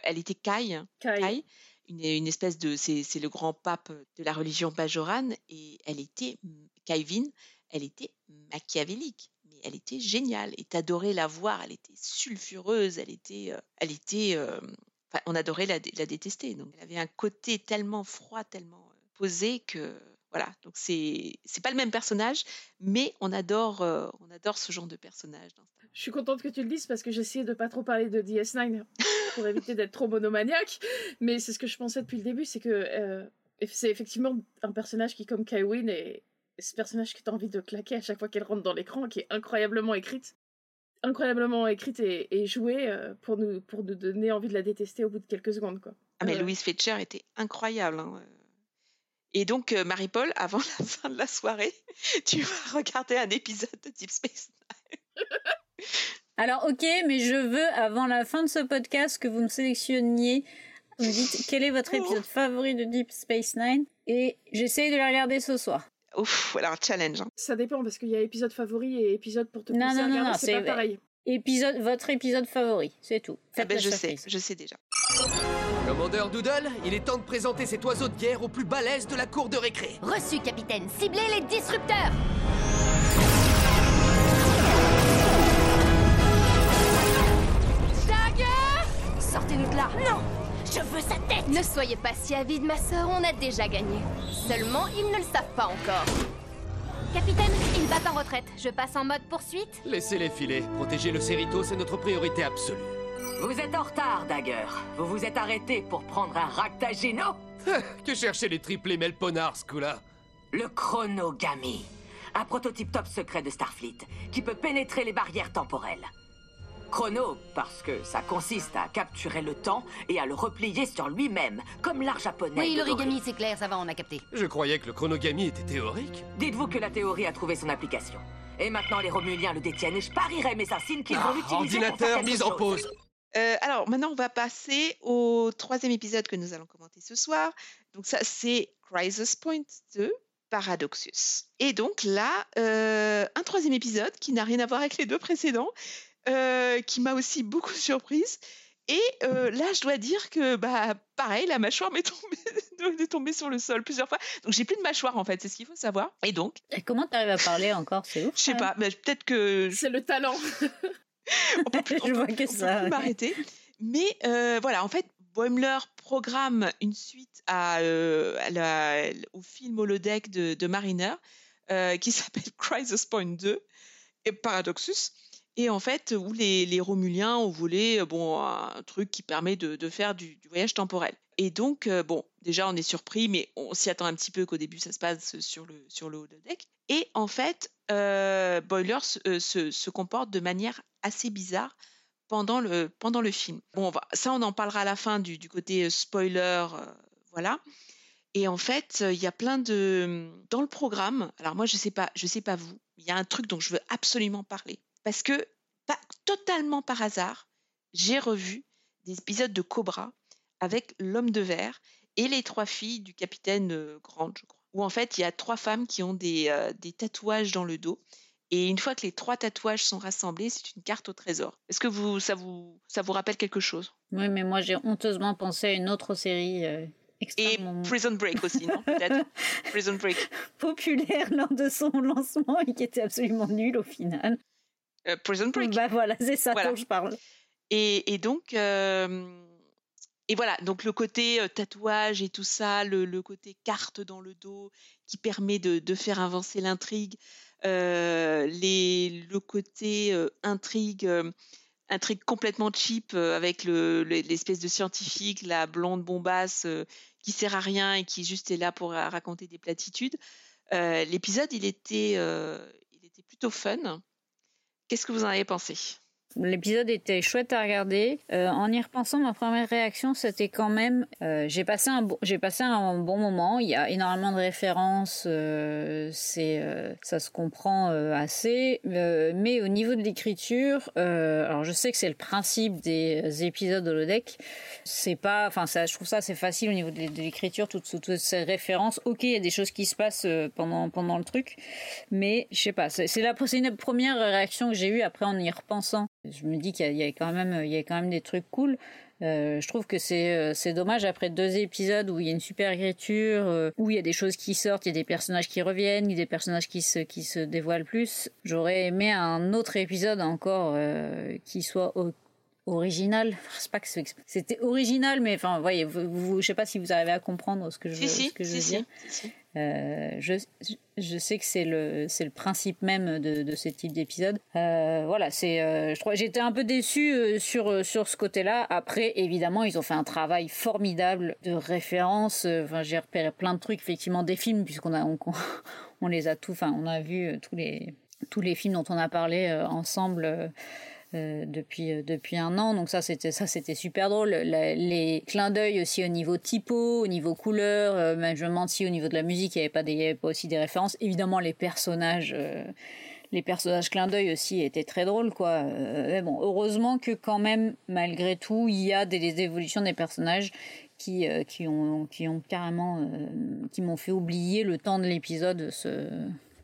Speaker 3: elle était Kai,
Speaker 5: Kai.
Speaker 3: Kai, une, une espèce de, c'est le grand pape de la religion bajorane, et elle était, Kaivin, elle était machiavélique, elle était géniale, et t'adorais la voir, elle était sulfureuse, elle était, euh, elle était, euh, enfin, on adorait la, dé- la détester, donc elle avait un côté tellement froid, tellement euh, posé que, voilà, donc c'est c'est pas le même personnage, mais on adore, on adore ce genre de personnage.
Speaker 5: Je suis contente que tu le dises parce que j'essayais de pas trop parler de DS9 [LAUGHS] pour éviter d'être trop monomaniaque, mais c'est ce que je pensais depuis le début, c'est que c'est effectivement un personnage qui, comme Kywin, est ce personnage que tu as envie de claquer à chaque fois qu'elle rentre dans l'écran, qui est incroyablement écrite, incroyablement écrite et, et jouée euh, pour nous pour nous donner envie de la détester au bout de quelques secondes, quoi.
Speaker 3: Ah, mais. Louise Fletcher était incroyable. hein, euh. Et donc, euh, Marie-Paul, [LAUGHS] avant la fin de la soirée, [LAUGHS] tu vas regarder un épisode de Deep Space
Speaker 4: Alors ok, mais je veux avant la fin de ce podcast que vous me sélectionniez. Vous me dites quel est votre épisode favori de Deep Space Nine? Et j'essaye de la regarder ce soir.
Speaker 3: Ouf, voilà un challenge. hein.
Speaker 5: Ça dépend parce qu'il y a épisode favori et épisode pour te
Speaker 4: Non,
Speaker 5: pousser à
Speaker 4: non, non,
Speaker 5: regarder,
Speaker 4: non,
Speaker 5: c'est pas pareil.
Speaker 4: Épisode, votre épisode favori, c'est tout.
Speaker 3: Ah
Speaker 4: Faites
Speaker 3: ben, je sais, je sais déjà.
Speaker 6: Commandeur Doodle, il est temps de présenter cet oiseau de guerre au plus balèze de la cour de récré.
Speaker 10: Reçu, capitaine. Ciblez les disrupteurs.
Speaker 2: Dagger
Speaker 10: Sortez-nous de là.
Speaker 2: Non Je veux sa tête
Speaker 1: Ne soyez pas si avide, ma sœur, on a déjà gagné. Seulement, ils ne le savent pas encore. Capitaine, il bat en retraite. Je passe en mode poursuite
Speaker 6: Laissez-les filer. Protéger le Cerrito, c'est notre priorité absolue.
Speaker 11: Vous êtes en retard, Dagger. Vous vous êtes arrêté pour prendre un Ractagino
Speaker 6: Que cherchaient les triplés Melponars, ce coup-là?
Speaker 11: Le chronogami. Un prototype top secret de Starfleet qui peut pénétrer les barrières temporelles. Chrono, parce que ça consiste à capturer le temps et à le replier sur lui-même, comme l'art japonais.
Speaker 10: Oui, l'origami, c'est clair, ça va, on a capté.
Speaker 6: Je croyais que le chronogami était théorique.
Speaker 11: Dites-vous que la théorie a trouvé son application. Et maintenant les Romuliens le détiennent et je parierais mes assassines qu'ils vont
Speaker 6: Ah,
Speaker 11: l'utiliser pour
Speaker 6: ordinateur, mise en pause.
Speaker 3: Euh, alors maintenant, on va passer au troisième épisode que nous allons commenter ce soir. Donc ça, c'est Crisis Point 2, Paradoxus. Et donc là, euh, un troisième épisode qui n'a rien à voir avec les deux précédents, euh, qui m'a aussi [LAUGHS] beaucoup surprise. Et euh, là, je dois dire que, bah, pareil, la mâchoire [LAUGHS] m'est tombée, sur le sol plusieurs fois. Donc j'ai plus de mâchoire en fait, c'est ce qu'il faut savoir. Et donc,
Speaker 4: Et comment t'arrives à parler encore? C'est ouf.
Speaker 3: je sais pas, mais peut-être que
Speaker 5: C'est le talent.
Speaker 3: on peut plus, [LAUGHS]
Speaker 4: Je
Speaker 3: on
Speaker 4: vois
Speaker 3: peut-
Speaker 4: que
Speaker 3: on peut
Speaker 4: ça,
Speaker 3: plus
Speaker 4: ouais.
Speaker 3: m'arrêter. Mais euh, voilà, en fait, Boimler programme une suite à, euh, à la- au film holodeck de, de Mariner euh, qui s'appelle Crisis Point 2 et Paradoxus. Et en fait, où les, Romuliens ont voulu euh, bon, un truc qui permet de, de faire du, voyage temporel. Et donc, euh, bon, déjà, on est surpris, mais on s'y attend un petit peu qu'au début, ça se passe sur le, sur le holodeck. Et en fait, euh, Boiler se, euh, se- comporte de manière assez bizarre pendant le, pendant le film. Bon, ça, on en parlera à la fin du, côté spoiler, voilà. Et en fait, il y a plein de dans le programme. Alors moi, je sais sais pas vous. Il y a un truc dont je veux absolument parler parce que pas totalement par hasard, j'ai revu des épisodes de Cobra avec l'homme de verre et les trois filles du capitaine euh, Grant, je crois. Où en fait, il y a trois femmes qui ont des, euh, des tatouages dans le dos. Et une fois que les trois tatouages sont rassemblés, c'est une carte au trésor. Est-ce que vous, ça, vous, ça vous rappelle quelque chose?
Speaker 4: Oui, mais moi j'ai honteusement pensé à une autre série euh,
Speaker 3: Et
Speaker 4: extrêmement
Speaker 3: Prison Break aussi, non? Peut-être [LAUGHS] Prison Break.
Speaker 4: populaire lors de son lancement et qui était absolument nulle au final.
Speaker 3: Euh, Prison Break.
Speaker 4: Bah voilà, c'est ça
Speaker 3: Voilà.
Speaker 4: dont je parle.
Speaker 3: Et, et donc, euh, et voilà, donc le côté euh, tatouage et tout ça, le, le côté carte dans le dos qui permet de, de faire avancer l'intrigue, euh, les, le côté intrigue, intrigue complètement cheap avec le- le- l'espèce de scientifique, la blonde bombasse qui sert à rien et qui juste est là pour raconter des platitudes. L'épisode, il était, il était plutôt fun. Qu'est-ce que vous en avez pensé?
Speaker 4: L'épisode était chouette à regarder. Euh, en y repensant, ma première réaction, c'était quand même, euh, j'ai passé un bon, j'ai passé un bon moment. Il y a énormément de références, euh, c'est, ça se comprend assez. Mais au niveau de l'écriture, alors je sais que c'est le principe des épisodes holodeck. C'est pas, enfin ça, je trouve ça c'est facile au niveau de, l'écriture, toutes, ces références. Ok, il y a des choses qui se passent pendant pendant le truc, mais je sais pas. C'est la, c'est une première réaction que j'ai eue après en y repensant. Je me dis qu'il y, a- il y a quand même, il y a quand même des trucs cool. Euh, je trouve que c'est euh, c'est dommage après deux épisodes où il y a une super écriture, euh, où il y a des choses qui sortent, il y a des personnages qui reviennent, il y a des personnages qui se qui se dévoilent plus. J'aurais aimé un autre épisode encore euh, qui soit au- original. [LAUGHS] C'est pas que c'était original, mais enfin, voyez, vous, vous- je sais pas si vous arrivez à comprendre ce que je,
Speaker 3: Si,
Speaker 4: ce que je veux
Speaker 3: si,
Speaker 4: dire. Euh, je, sais que c'est le, principe même de, de ce type d'épisode. Euh, voilà, c'est, euh, je crois, j'étais un peu déçue euh, sur, ce côté-là. Après, évidemment, ils ont fait un travail formidable de référence. Enfin, j'ai repéré plein de trucs, effectivement, des films, puisqu'on a, on, [LAUGHS] les a tous, enfin, on a vu tous les, films dont on a parlé ensemble. Euh, euh, depuis un an. Donc ça c'était ça c'était super drôle. Les clins d'œil aussi au niveau typo au niveau couleur euh, je me demande si au niveau de la musique il n'y avait pas des y avait pas aussi des références. Évidemment les personnages euh, les personnages clin d'œil aussi étaient très drôles, quoi. Euh, mais bon, heureusement que quand même, malgré tout, il y a des, évolutions des personnages qui, qui, ont, qui ont carrément, qui m'ont fait oublier le temps de l'épisode,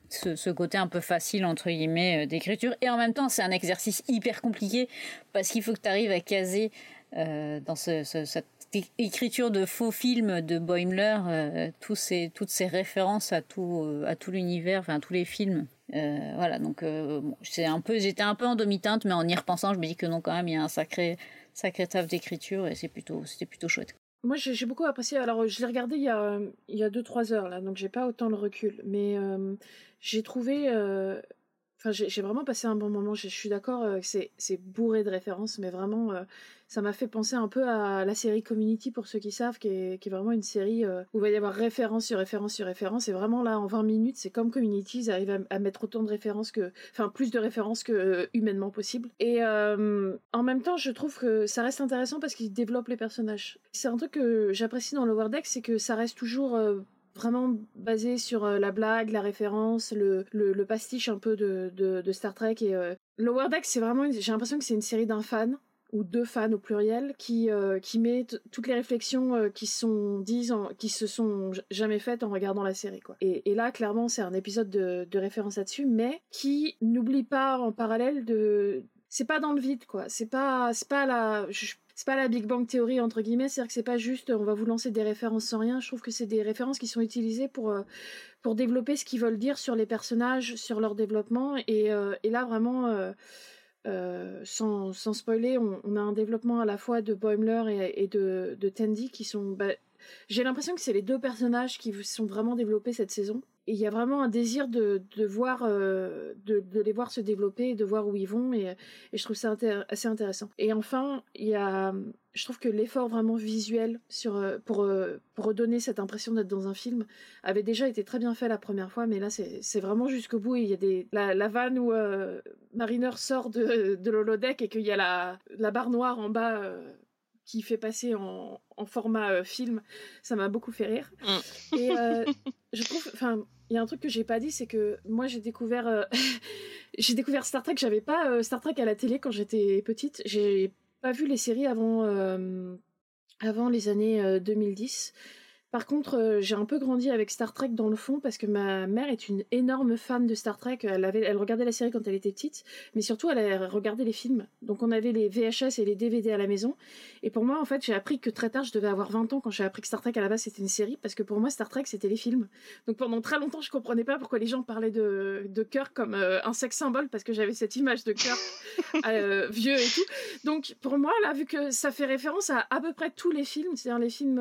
Speaker 4: ce, côté un peu facile, entre guillemets, d'écriture. Et en même temps, c'est un exercice hyper compliqué parce qu'il faut que tu arrives à caser dans ce, cette écriture de faux films de Boimler, tous ces, toutes ces références à tout, à tout l'univers, enfin à tous les films euh, voilà, donc euh, un peu, j'étais un peu en demi-teinte, mais en y repensant, je me dis que non, quand même, il y a un sacré, sacré taf d'écriture et c'est plutôt, c'était plutôt chouette.
Speaker 5: Moi, j'ai beaucoup apprécié. Alors, je l'ai regardé il y a, il y a 2-3 heures, là, donc j'ai pas autant le recul. Mais euh, j'ai trouvé. Enfin, j'ai vraiment passé un bon moment. Je suis d'accord que c'est bourré de références, mais vraiment, ça m'a fait penser un peu à la série Community pour ceux qui savent, qui est, qui est vraiment une série euh, où il va y avoir référence sur référence sur référence. Et vraiment là, en 20 minutes, c'est comme Community, ils arrivent à, mettre autant de références que, enfin plus de références que euh, humainement possible. Et euh, en même temps, je trouve que ça reste intéressant parce qu'ils développent les personnages. C'est un truc que j'apprécie dans Lower Deck, c'est que ça reste toujours vraiment basé sur la blague, la référence, le, le, pastiche un peu de, de, Star Trek. Et Lower Deck, c'est vraiment, j'ai l'impression que c'est une série d'un fan ou deux fans au pluriel qui euh, qui met toutes les réflexions euh, qui sont dites qui se sont jamais faites en regardant la série quoi et, et là clairement c'est un épisode de, de référence là-dessus mais qui n'oublie pas en parallèle de c'est pas dans le vide quoi c'est pas c'est pas la c'est pas la Big Bang théorie entre guillemets c'est-à-dire que c'est pas juste on va vous lancer des références sans rien je trouve que c'est des références qui sont utilisées pour euh, pour développer ce qu'ils veulent dire sur les personnages sur leur développement et, et là vraiment euh, sans, sans, spoiler, on, a un développement à la fois de Boimler et, de, de Tandy qui sont. Bah, j'ai l'impression que c'est les deux personnages qui sont vraiment développés cette saison. Il y a vraiment un désir de, de voir, euh, de, de, les voir se développer, de voir où ils vont, et, je trouve ça assez intéressant. Et enfin, il y a, je trouve que l'effort vraiment visuel sur, euh, pour, euh, pour redonner cette impression d'être dans un film avait déjà été très bien fait la première fois, mais là c'est vraiment jusqu'au bout. Il y a des, la, la vanne où Mariner sort de, de l'holodeck et qu'il y a la, la barre noire en bas qui fait passer en, en format film, ça m'a beaucoup fait rire. Mm. Et [LAUGHS] je trouve, enfin, il y a un truc que j'ai pas dit, c'est que moi j'ai découvert, euh, [LAUGHS] j'ai découvert Star Trek. J'avais pas euh, Star Trek à la télé quand j'étais petite. J'ai pas vu les séries avant, euh, avant les années 2010. Par contre, euh, j'ai un peu grandi avec Star Trek dans le fond parce que ma mère est une énorme fan de Star Trek. Elle, avait, elle regardait la série quand elle était petite, mais surtout elle regardait les films. Donc on avait les VHS et les DVD à la maison. Et pour moi, en fait, j'ai appris que très tard, je devais avoir 20 ans quand j'ai appris que Star Trek à la base c'était une série parce que pour moi, Star Trek c'était les films. Donc pendant très longtemps, je comprenais pas pourquoi les gens parlaient de, de Kirk comme euh, un sex symbole parce que j'avais cette image de Kirk [LAUGHS] euh, vieux et tout. Donc pour moi, là, vu que ça fait référence à à peu près tous les films, c'est-à-dire les films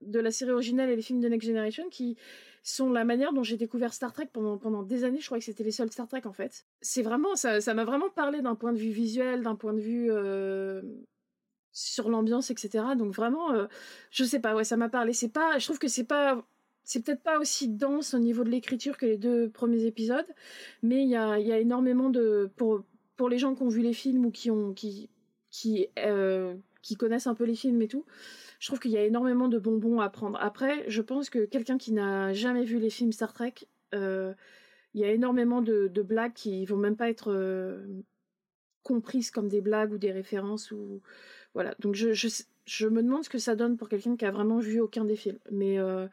Speaker 5: de la série originale et les films de Next Generation qui sont la manière dont j'ai découvert Star Trek pendant, pendant des années. Je crois que c'était les seuls Star Trek en fait. C'est vraiment, ça, m'a vraiment parlé d'un point de vue visuel, d'un point de vue euh, sur l'ambiance, etc. Donc vraiment, euh, je sais pas, ouais, ça m'a parlé. C'est pas, je trouve que c'est pas, c'est peut-être pas aussi dense au niveau de l'écriture que les deux premiers épisodes, mais il y a, y a énormément de, pour, pour les gens qui ont vu les films ou qui ont, qui, euh, qui connaissent un peu les films et tout, je trouve qu'il y a énormément de bonbons à prendre. Après, je pense que quelqu'un qui n'a jamais vu les films Star Trek, euh, il y a énormément de, blagues qui vont même pas être euh, comprises comme des blagues ou des références ou voilà. Donc je, je, me demande ce que ça donne pour quelqu'un qui a vraiment vu aucun des films. Mais euh,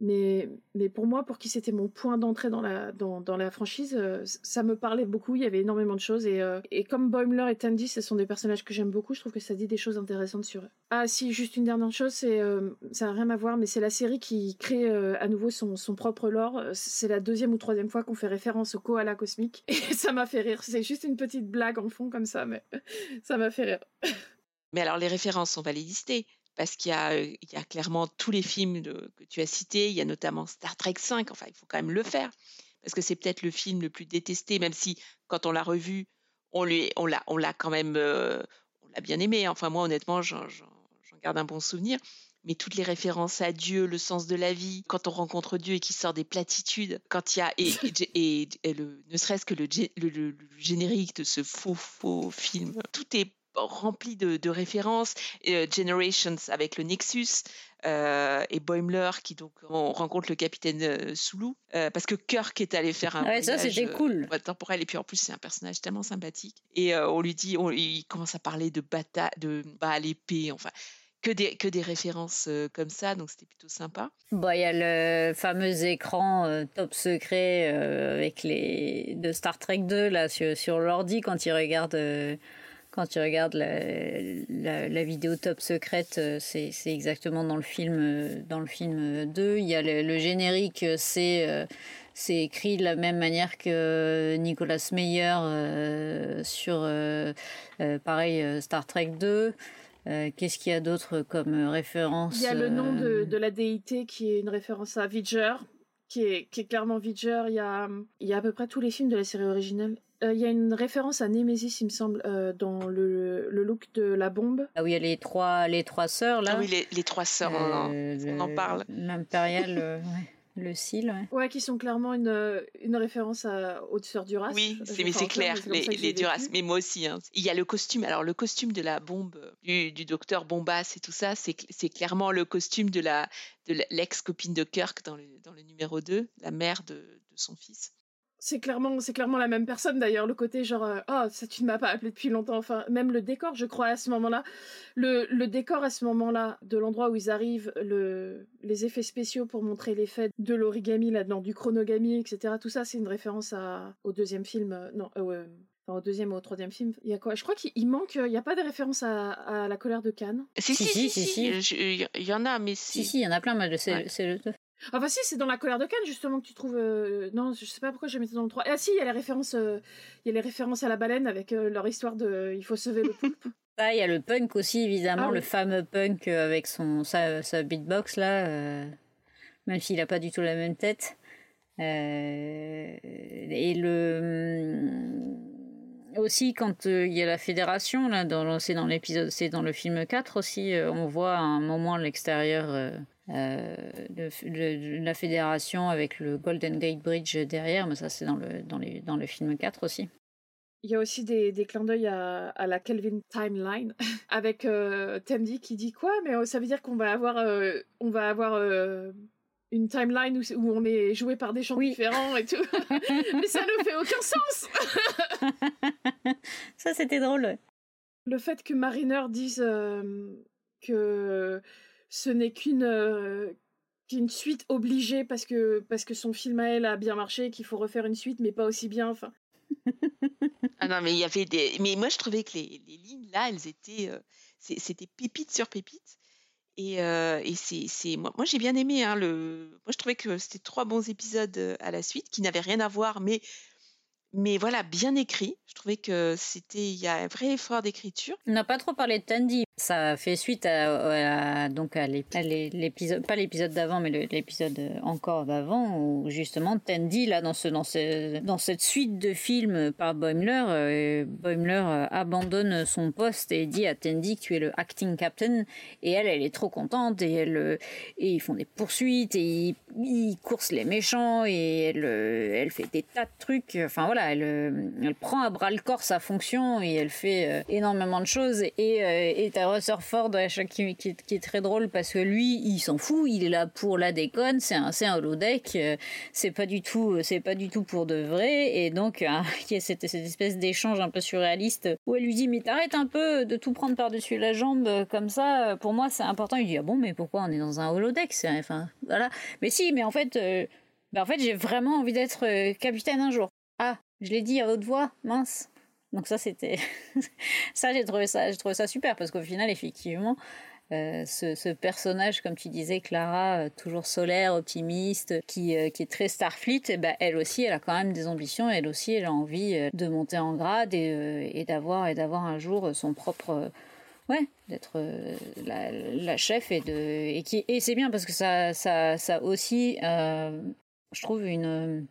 Speaker 5: mais, mais pour moi, pour qui c'était mon point d'entrée dans la, dans, dans la franchise, euh, ça me parlait beaucoup, il y avait énormément de choses. Et, euh, et comme Boimler et Tandy, ce sont des personnages que j'aime beaucoup, je trouve que ça dit des choses intéressantes sur eux. Ah si, juste une dernière chose, c'est euh, ça n'a rien à voir, mais c'est la série qui crée à nouveau son, son propre lore. C'est la deuxième ou troisième fois qu'on fait référence au koala cosmique. [LAUGHS] Et ça m'a fait rire. C'est juste une petite blague en fond comme ça, mais [LAUGHS] ça m'a fait rire.
Speaker 3: Mais alors les références, on va parce qu'il y, a clairement tous les films que tu as cités, il y a notamment Star Trek 5, enfin il faut quand même le faire, parce que c'est peut-être le film le plus détesté, même si quand on l'a revu, on l'a quand même on l'a bien aimé, enfin moi honnêtement j'en, garde un bon souvenir, mais toutes les références à Dieu, le sens de la vie, quand on rencontre Dieu et qu'il sort des platitudes, quand il y a et, le, ne serait-ce que le, le, le, générique de ce faux faux film, tout est rempli de, de références. Euh, Generations avec le Nexus. euh, et Boimler qui donc on rencontre le capitaine euh, Sulu euh, parce que Kirk est allé faire un
Speaker 4: Ouais, ça,
Speaker 3: voyage,
Speaker 4: c'était cool.
Speaker 3: temporel et puis en plus c'est un personnage tellement sympathique et on lui dit on, il commence à parler de bata de bas à l'épée enfin que des que des références comme ça donc c'était plutôt sympa
Speaker 4: Bon, il y a le fameux écran top secret avec les de Star Trek 2 là sur, sur l'ordi quand il regarde quand tu regardes la, la, la vidéo top secrète, euh, c'est c'est exactement dans le film euh, dans le film 2. Il y a le, le générique, euh, c'est c'est écrit de la même manière que Nicolas Meyer euh, sur euh, euh, pareil Star Trek 2. Euh, Qu'est-ce qu'il y a d'autre comme référence
Speaker 5: Il y a le nom de, de la déité qui est une référence à Vidger, qui est, qui est clairement Vidger. Il y, a, il y a à peu près tous les films de la série originale. Euh, il y a une référence à Nemesis, il me semble, euh, dans le, le look de la bombe.
Speaker 4: Ah oui, il y a les trois, les trois sœurs là.
Speaker 3: Ah oui, les, les trois sœurs, on, en-
Speaker 4: Euh,
Speaker 3: on en
Speaker 4: le-
Speaker 3: parle.
Speaker 4: L'impérial, euh, ouais, le cil. ouais.
Speaker 5: Ouais, qui sont clairement une, une référence à, aux sœurs Duras.
Speaker 3: Oui, c'est, mais c'est clair,
Speaker 5: mais c'est comme
Speaker 3: les, les Duras. Mais moi aussi. hein. Il y a le costume. Alors, le costume de la bombe du, du docteur Bombas et tout ça, c'est, c'est clairement le costume de, la, de l'ex-copine de Kirk dans le, dans le numéro 2, la mère de, de son fils.
Speaker 5: C'est clairement, c'est clairement la même personne d'ailleurs. Le côté genre, euh, oh, ça tu ne m'as pas appelé depuis longtemps. Enfin, même le décor, je crois à ce moment-là, le, le décor à ce moment-là, de l'endroit où ils arrivent, le, les effets spéciaux pour montrer l'effet de l'origami là-dedans, du chronogami, etc. Tout ça, c'est une référence à, au deuxième film. euh, non, euh, enfin, au deuxième ou au troisième film. Il y a quoi? Je crois qu'il il manque. euh, Il n'y a pas de référence à, à la colère de Cannes.
Speaker 3: Si, si,
Speaker 4: Si,
Speaker 3: si,
Speaker 4: si,
Speaker 3: si,
Speaker 4: si.
Speaker 3: je- Il y, y en a, mais
Speaker 4: Si,
Speaker 3: si.
Speaker 4: si, il y en a plein, mais c'est
Speaker 3: Ouais.
Speaker 4: c'est le
Speaker 5: Enfin si, c'est dans la colère de Cannes justement que tu trouves. euh, Non, je sais pas pourquoi je mettais dans le 3. Ah si, il y a les références, euh, il y a les références à la baleine avec euh, leur histoire de, il faut sauver le [LAUGHS] poulpe.
Speaker 4: Ah, il y a le punk aussi, évidemment,
Speaker 5: Ah oui.
Speaker 4: le fameux punk avec son, sa, sa beatbox, là, même s'il n'a pas du tout la même tête. Et le. hum, Aussi, quand il y a la fédération, là, dans, c'est dans l'épisode, c'est dans le film 4 aussi, on voit à un moment l'extérieur euh, la fédération avec le Golden Gate Bridge derrière, mais ça, c'est dans le, dans, les, dans le film 4 aussi.
Speaker 5: Il y a aussi des, des clins d'œil à, à la Kelvin Timeline [LAUGHS] avec euh, Tandy qui dit quoi Mais euh, ça veut dire qu'on va avoir, euh, on va avoir euh, une timeline où, on est joué par des gens
Speaker 4: Oui.
Speaker 5: différents et tout. [LAUGHS] Mais ça ne fait aucun sens. [LAUGHS]
Speaker 4: Ça, c'était drôle.
Speaker 5: Le fait que Mariner dise que ce n'est qu'une euh, qu'une suite obligée parce que parce que son film à elle a bien marché, qu'il faut refaire une suite mais pas aussi bien. Enfin, [LAUGHS]
Speaker 3: Ah non, mais il y avait des. Mais moi, je trouvais que les, les lignes là, elles étaient. euh, C'était pépite sur pépite. Et, euh, et c'est, c'est- moi, moi j'ai bien aimé. Hein, le... Moi, je trouvais que c'était trois bons épisodes euh, à la suite qui n'avaient rien à voir, mais, mais voilà, bien écrit. Je trouvais que c'était. Il y a un vrai effort d'écriture.
Speaker 4: On n'a pas trop parlé de Tandy. Ça fait suite à, donc à l'ép- à l'é- l'épisode, pas l'épisode d'avant, mais l'épisode encore d'avant, où justement Tandy, là, dans, ce, dans, ce, dans cette suite de films par Boimler, euh, Boimler euh, abandonne son poste et dit à Tandy que tu es le acting captain. Et elle, elle est trop contente et, elle, euh, et ils font des poursuites et ils, ils coursent les méchants et elle, elle fait des tas de trucs. Enfin voilà, elle, elle prend à bras le corps sa fonction et elle fait énormément de choses. Et, et t'as Russell Ford à chaque, qui, qui, qui est très drôle parce que lui, il s'en fout, il est là pour la déconne, c'est un, c'est holodeck, euh, c'est pas du tout, c'est pas du tout pour de vrai. Et donc, euh, [LAUGHS] il y a cette, espèce d'échange un peu surréaliste où elle lui dit mais t'arrêtes un peu de tout prendre par-dessus la jambe euh, comme ça. euh, Pour moi, c'est important. Il dit ah bon mais pourquoi on est dans un holodeck Enfin voilà. Mais si, mais en fait, euh, bah, en fait, j'ai vraiment envie d'être euh, capitaine un jour. Ah, je l'ai dit à haute voix, mince. Donc ça, c'était [LAUGHS] ça, j'ai trouvé ça, j'ai trouvé ça super parce qu'au final, effectivement, euh, ce, personnage, comme tu disais, Clara, euh, toujours solaire, optimiste, qui, euh, qui est très Starfleet, eh ben, elle aussi, elle a quand même des ambitions. Elle aussi, elle a envie de monter en grade et, et d'avoir et d'avoir un jour son propre ouais d'être la, la chef et de et qui et c'est bien parce que ça ça ça aussi je trouve une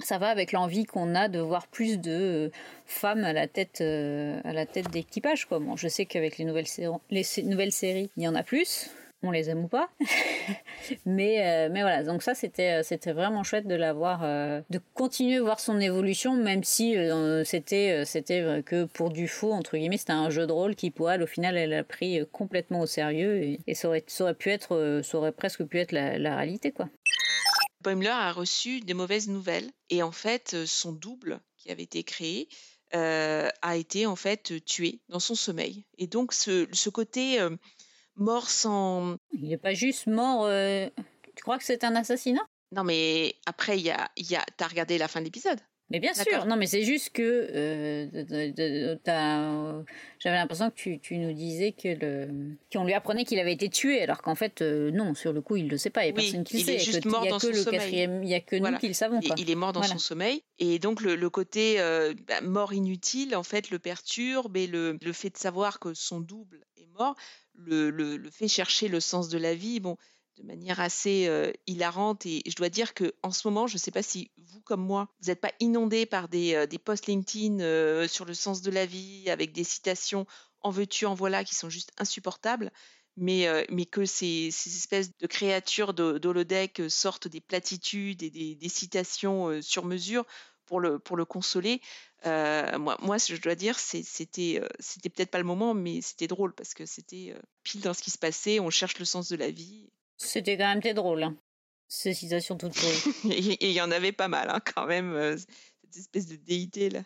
Speaker 4: ça va avec l'envie qu'on a de voir plus de euh, femmes à la tête euh, à la tête d'équipage quoi. Je sais qu'avec les nouvelles sé- les sé- nouvelles séries, il y en a plus. on les aime ou pas. [LAUGHS] mais, euh, mais voilà, donc ça c'était, c'était vraiment chouette de l'avoir, de continuer à voir son évolution, même si c'était, c'était que pour du faux, entre guillemets, c'était un jeu de rôle qui, pour elle, au final, elle a pris complètement au sérieux et, ça, aurait, ça, aurait, pu être, ça aurait presque pu être la, la réalité, quoi.
Speaker 3: Boimler a reçu des mauvaises nouvelles et en fait, son double qui avait été créé a été en fait tué dans son sommeil. Et donc ce, ce côté mort sans.
Speaker 4: Il n'est pas juste mort. Tu crois que c'est un assassinat?
Speaker 3: Non, mais après, il y a, y a... t'as regardé la fin de l'épisode
Speaker 4: mais bien sûr, non, mais c'est juste que euh, j'avais l'impression que tu, tu, nous disais que le qu'on lui apprenait qu'il avait été tué, alors qu'en fait euh, non, sur le coup il le sait pas, il n'y a personne qui le sait.
Speaker 3: Il est juste mort dans son sommeil.
Speaker 4: Il n'y a que nous qui le savons.
Speaker 3: Il est mort dans son sommeil, et donc le, côté euh, bah, mort inutile en fait le perturbe, et le, le fait de savoir que son double est mort le, le, le fait chercher le sens de la vie. Bon, de manière assez hilarante. Et je dois dire que en ce moment, je ne sais pas si vous, comme moi, vous n'êtes pas inondé par des, des posts LinkedIn sur le sens de la vie, avec des citations en veux-tu, en voilà, qui sont juste insupportables. Mais, mais que ces, ces, espèces de créatures d'holodeck sortent des platitudes et des, citations sur mesure pour le, pour le consoler. moi, moi, je dois dire, c'était c'était peut-être pas le moment, mais c'était drôle parce que c'était pile dans ce qui se passait. On cherche le sens de la vie.
Speaker 4: C'était quand même très drôle, hein. ces citations toutes
Speaker 3: pourries. [LAUGHS] Et il y en avait pas mal, hein, quand même, euh, cette espèce de déité là.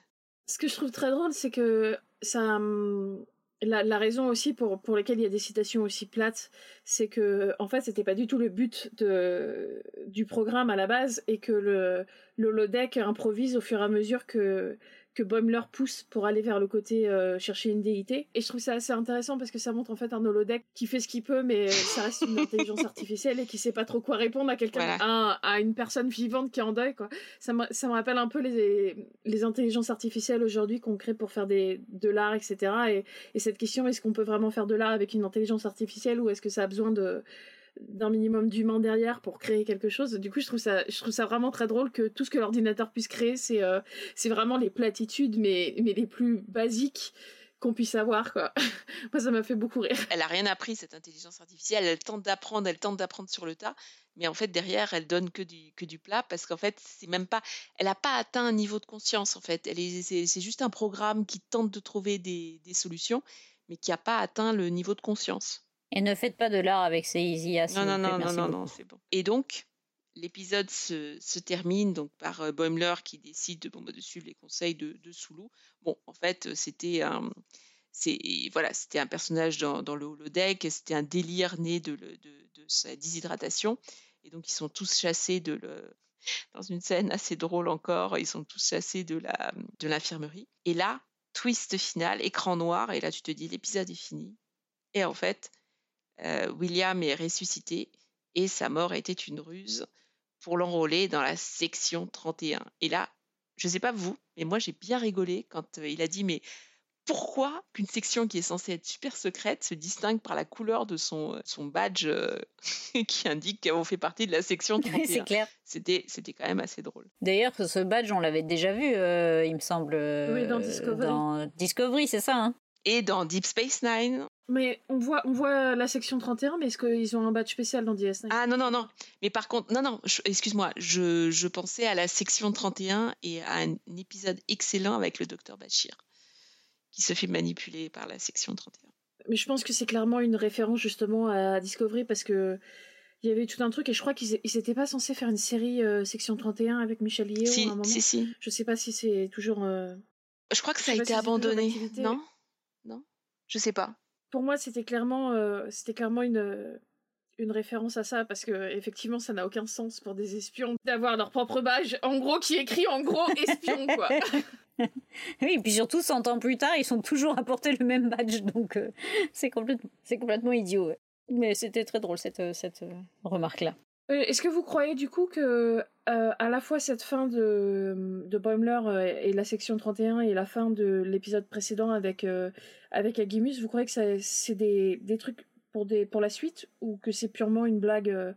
Speaker 5: Ce que je trouve très drôle, c'est que ça. Hum, la, la, raison aussi pour, pour laquelle il y a des citations aussi plates, c'est que en fait c'était pas du tout le but de, du programme à la base et que le, le Lodec improvise au fur et à mesure que, que Boimler pousse pour aller vers le côté euh, chercher une déité. Et je trouve ça assez intéressant parce que ça montre en fait un holodeck qui fait ce qu'il peut, mais ça reste une intelligence artificielle et qui sait pas trop quoi répondre à quelqu'un, à, une personne vivante qui est en deuil. Quoi. Ça, me, ça me rappelle un peu les, les intelligences artificielles aujourd'hui qu'on crée pour faire des, de l'art, etc. Et, et cette question, est-ce qu'on peut vraiment faire de l'art avec une intelligence artificielle ou est-ce que ça a besoin de d'un minimum d'humain derrière pour créer quelque chose. Du coup, je trouve ça, je trouve ça vraiment très drôle que tout ce que l'ordinateur puisse créer, c'est euh, vraiment les platitudes, mais, mais les plus basiques qu'on puisse avoir. [LAUGHS] Moi ça m'a fait beaucoup rire.
Speaker 3: Elle a rien appris cette intelligence artificielle, elle tente d'apprendre, elle tente d'apprendre sur le tas, mais en fait derrière elle donne que du que du plat parce qu'en fait c'est même pas elle a pas atteint un niveau de conscience en fait, c'est juste un programme qui tente de trouver des, des solutions mais qui a pas atteint le niveau de conscience.
Speaker 4: Et ne faites pas de l'art avec ces easy
Speaker 3: Non, non, non, non, non, non, c'est bon. Et donc, l'épisode se, se, termine donc par euh, Boimler qui décide de, bon, bah, de suivre les conseils de, de Soulou. Bon, en fait, c'était un, c'est, voilà, c'était un personnage dans, dans le holodeck, c'était un délire né de, de, de, sa déshydratation. Et donc, ils sont tous chassés de le, dans une scène assez drôle encore, ils sont tous chassés de, la, de l'infirmerie. Et là, twist final, écran noir, et là, tu te dis, l'épisode est fini. Et en fait, euh, William est ressuscité et sa mort était une ruse pour l'enrôler dans la section 31. Et là, je ne sais pas vous, mais moi j'ai bien rigolé quand euh, il a dit mais pourquoi qu'une section qui est censée être super secrète se distingue par la couleur de son, euh, son badge [LAUGHS] qui indique qu'on fait partie de la section [LAUGHS] 31
Speaker 4: C'est clair.
Speaker 3: C'était, c'était quand même assez drôle.
Speaker 4: D'ailleurs, ce badge, on l'avait déjà vu, il me semble.
Speaker 5: oui, dans Discovery.
Speaker 4: Dans Discovery, c'est ça. Hein?
Speaker 3: Et dans Deep Space Nine.
Speaker 5: Mais on voit, on voit la section 31, mais est-ce qu'ils ont un badge spécial dans DS9
Speaker 3: Ah non, non, non. Mais par contre, non, non, excuse-moi, je, je, pensais à la section 31 et à un épisode excellent avec le docteur Bachir, qui se fait manipuler par la section 31.
Speaker 5: Mais je pense que c'est clairement une référence justement à Discovery parce que il y avait tout un truc et je crois qu'ils n'étaient pas censés faire une série euh, section 31 avec Michel Yeo
Speaker 3: si,
Speaker 5: à un moment.
Speaker 3: Si, si.
Speaker 5: Je sais pas si c'est toujours. Euh,
Speaker 3: je crois que ça a été abandonné, non? Non? Je sais pas
Speaker 5: pour moi, c'était clairement, euh, c'était clairement une, une référence à ça parce que effectivement, ça n'a aucun sens pour des espions d'avoir leur propre badge, en gros, qui écrit en gros [LAUGHS] espion, quoi. [LAUGHS]
Speaker 4: oui, et puis surtout, 100 ans plus tard, ils sont toujours à porter le même badge, donc euh, c'est complètement, c'est complètement idiot. Mais c'était très drôle cette, euh, cette remarque-là.
Speaker 5: Est-ce que vous croyez du coup que à la fois cette fin de, de Boimler et la section 31 et la fin de l'épisode précédent avec avec Agimus, vous croyez que c'est des, des, trucs pour, des, pour la suite ou que c'est purement une blague euh,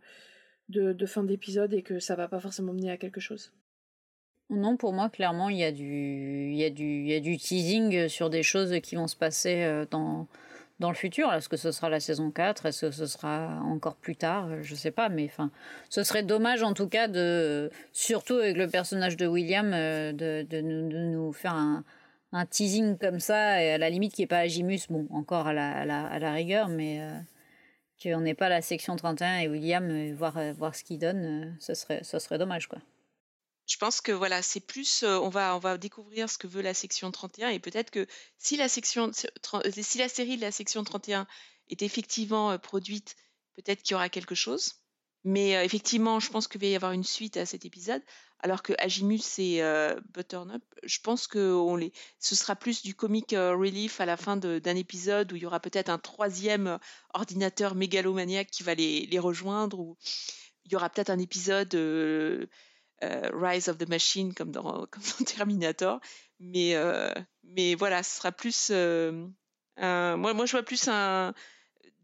Speaker 5: de, de fin d'épisode et que ça va pas forcément mener à quelque chose?
Speaker 4: Non, pour moi, clairement, il y, a du, il, y a du, il y a du teasing sur des choses qui vont se passer euh, dans, dans le futur. Est-ce que ce sera la saison 4 Est-ce que ce sera encore plus tard? Je sais pas, mais enfin, ce serait dommage en tout cas de, surtout avec le personnage de William, de, de, nous, faire un, teasing comme ça, et à la limite qui est pas Agimus, bon, encore à la, rigueur, mais qu'on n'ait pas la section 31 et William voir, voir ce qu'il donne, ce serait, ce serait dommage, quoi
Speaker 3: je pense que voilà, c'est plus, on va, on va découvrir ce que veut la section 31 et peut-être que si la section, si la série de la section 31 est effectivement produite, peut-être qu'il y aura quelque chose. Mais effectivement, je pense qu'il va y avoir une suite à cet épisode, alors que Agimus et Butternup, je pense que on les, ce sera plus du comic relief à la fin d'un épisode où il y aura peut-être un troisième ordinateur mégalomaniaque qui va les, les rejoindre, ou il y aura peut-être un épisode euh, Rise of the Machine [LAUGHS] comme dans, Terminator. Mais, euh, mais voilà, ce sera plus. Euh, moi, moi, je vois plus un,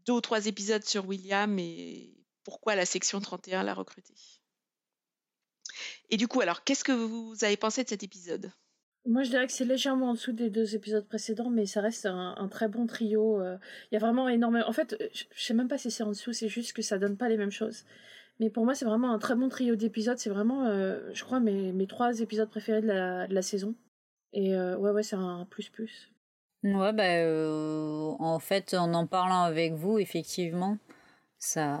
Speaker 3: deux ou trois épisodes sur William et pourquoi la section 31 l'a recruté. Et du coup, alors, qu'est-ce que vous avez pensé de cet épisode?
Speaker 5: Moi, je dirais que c'est légèrement en dessous des deux épisodes précédents, mais ça reste un, très bon trio. Il y a vraiment énormément. En fait, je sais même pas si c'est en dessous, c'est juste que ça donne pas les mêmes choses. Mais pour moi, c'est vraiment un très bon trio d'épisodes. C'est vraiment, euh, je crois, mes, mes trois épisodes préférés de la, de la saison. Et euh, ouais, ouais, c'est un plus-plus.
Speaker 4: Ouais, bah, euh, en fait, en en parlant avec vous, effectivement, ça,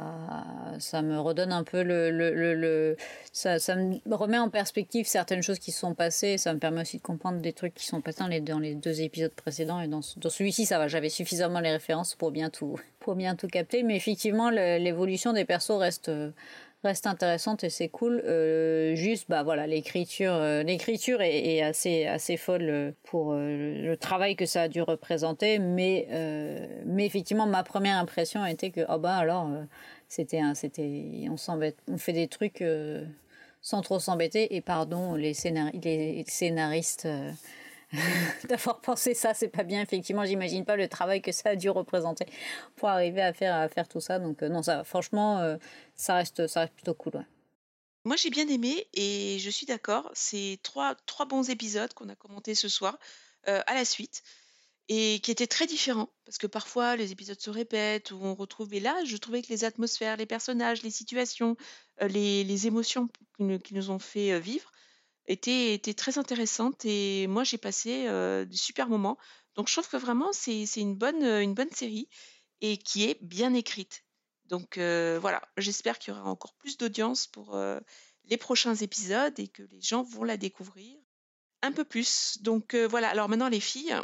Speaker 4: ça me redonne un peu le, le, le, ça, ça, me remet en perspective certaines choses qui sont passées. Ça me permet aussi de comprendre des trucs qui sont passés dans les, dans les deux épisodes précédents et dans, dans celui-ci, ça va. J'avais suffisamment les références pour bien tout, pour bien tout capter. Mais effectivement, l'évolution des persos reste reste intéressante et c'est cool. Euh, juste, bah voilà, l'écriture, euh, l'écriture est, assez assez folle pour euh, le travail que ça a dû représenter, mais mais effectivement, ma première impression a été que oh bah alors c'était c'était on s'embête, on fait des trucs sans trop s'embêter et pardon les, les scénaristes [LAUGHS] d'avoir pensé ça, c'est pas bien. Effectivement, j'imagine pas le travail que ça a dû représenter pour arriver à faire, tout ça. Donc, euh, non, ça, franchement, euh, ça, reste, plutôt cool.
Speaker 3: Moi, j'ai bien aimé et je suis d'accord. C'est trois, bons épisodes qu'on a commentés ce soir euh, à la suite et qui étaient très différents parce que parfois les épisodes se répètent ou on retrouve. Et là, je trouvais que les atmosphères, les personnages, les situations, les, les émotions qui nous ont fait vivre était, très intéressante et moi j'ai passé euh, de super moments. Donc je trouve que vraiment c'est une bonne, une bonne série et qui est bien écrite. Donc voilà, j'espère qu'il y aura encore plus d'audience pour les prochains épisodes et que les gens vont la découvrir un peu plus. Donc voilà, alors maintenant les filles,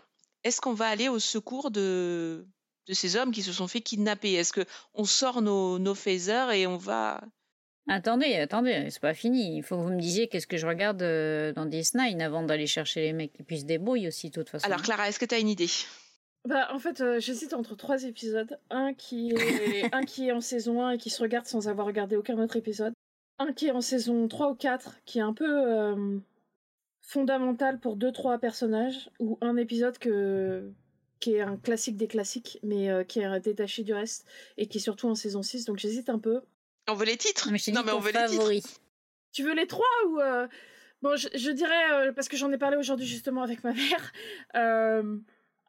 Speaker 3: est-ce qu'on va aller au secours de, de ces hommes qui se sont fait kidnapper? Est-ce qu'on sort nos, nos phasers et on va
Speaker 4: Attendez, attendez, c'est pas fini. Il faut que vous me disiez qu'est-ce que je regarde euh, dans Disney avant d'aller chercher les mecs qui puissent se débrouiller aussi, de toute façon.
Speaker 3: Alors, Clara, est-ce que tu as une idée?
Speaker 5: Bah, en fait, euh, j'hésite entre trois épisodes. Un qui, est, [LAUGHS] un qui est en saison 1 et qui se regarde sans avoir regardé aucun autre épisode. Un qui est en saison 3 ou 4, qui est un peu euh, fondamental pour deux trois personnages. Ou un épisode que, qui est un classique des classiques, mais qui est détaché du reste. Et qui est surtout en saison 6. Donc j'hésite un peu.
Speaker 3: On veut les titres
Speaker 4: Non, mais on veut les titres.
Speaker 5: Tu veux les trois ou euh, Bon, je, dirais euh, parce que j'en ai parlé aujourd'hui justement avec ma mère. [LAUGHS] Euh,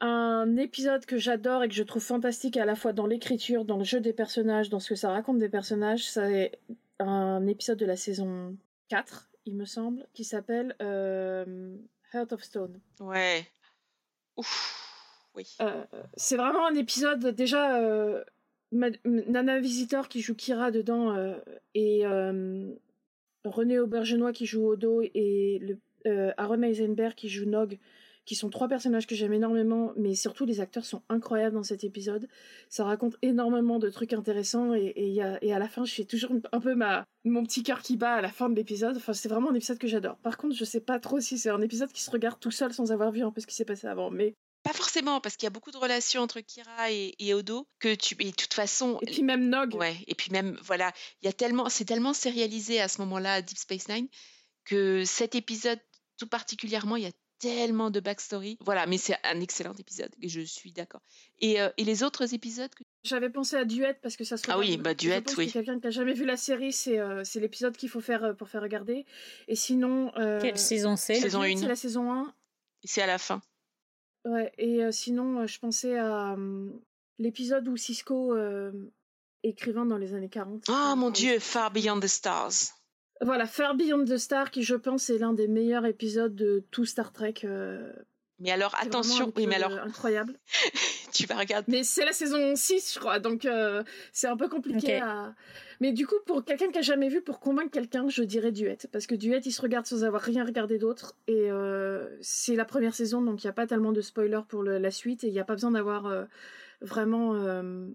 Speaker 5: un épisode que j'adore et que je trouve fantastique à la fois dans l'écriture, dans le jeu des personnages, dans ce que ça raconte des personnages, c'est un épisode de la saison 4, il me semble, qui s'appelle Heart of Stone.
Speaker 3: Ouais. Ouf. Oui.
Speaker 5: c'est vraiment un épisode déjà Nana Visitor qui joue Kira dedans euh, et euh, René Aubergenois qui joue Odo et le, euh, Aaron Eisenberg qui joue Nog qui sont trois personnages que j'aime énormément, mais surtout les acteurs sont incroyables dans cet épisode. Ça raconte énormément de trucs intéressants et, à la fin, je fais toujours un peu ma, mon petit cœur qui bat à la fin de l'épisode. Enfin, c'est vraiment un épisode que j'adore. Par contre, je sais pas trop si c'est un épisode qui se regarde tout seul sans avoir vu un peu ce qui s'est passé avant, mais
Speaker 3: pas forcément, parce qu'il y a beaucoup de relations entre Kira et, Odo que tu. Et de toute façon.
Speaker 5: Et puis même Nog.
Speaker 3: Ouais, et puis même, voilà, il y a tellement. C'est tellement sérialisé à ce moment-là, Deep Space Nine, que cet épisode, tout particulièrement, il y a tellement de backstory. Voilà, mais c'est un excellent épisode, et je suis d'accord. Et, euh, et, les autres épisodes que...
Speaker 5: J'avais pensé à Duet parce que ça se
Speaker 3: Ah oui, bah Duet, oui.
Speaker 5: Quelqu'un qui a jamais vu la série, c'est euh, c'est l'épisode qu'il faut faire euh, pour faire regarder. Et sinon.
Speaker 4: Quelle saison c'est?
Speaker 3: Saison 1.
Speaker 5: C'est la saison 1.
Speaker 3: Et c'est à la fin.
Speaker 5: Ouais, et sinon, je pensais à. l'épisode où Cisco, écrivain dans les années 40.
Speaker 3: Ah mon dieu, Far Beyond the Stars.
Speaker 5: Voilà, Far Beyond the Star, qui je pense est l'un des meilleurs épisodes de tout Star Trek.
Speaker 3: Mais alors attention, oui mais alors
Speaker 5: euh, Incroyable. [LAUGHS]
Speaker 3: tu vas regarder.
Speaker 5: Mais c'est la saison 6, je crois, donc euh, c'est un peu compliqué à... Mais du coup, pour quelqu'un qui a jamais vu, pour convaincre quelqu'un, je dirais Duet. Parce que Duet, il se regarde sans avoir rien regardé d'autre. Et euh, c'est la première saison, donc il n'y a pas tellement de spoilers pour le- la suite. Et il n'y a pas besoin d'avoir euh, vraiment euh,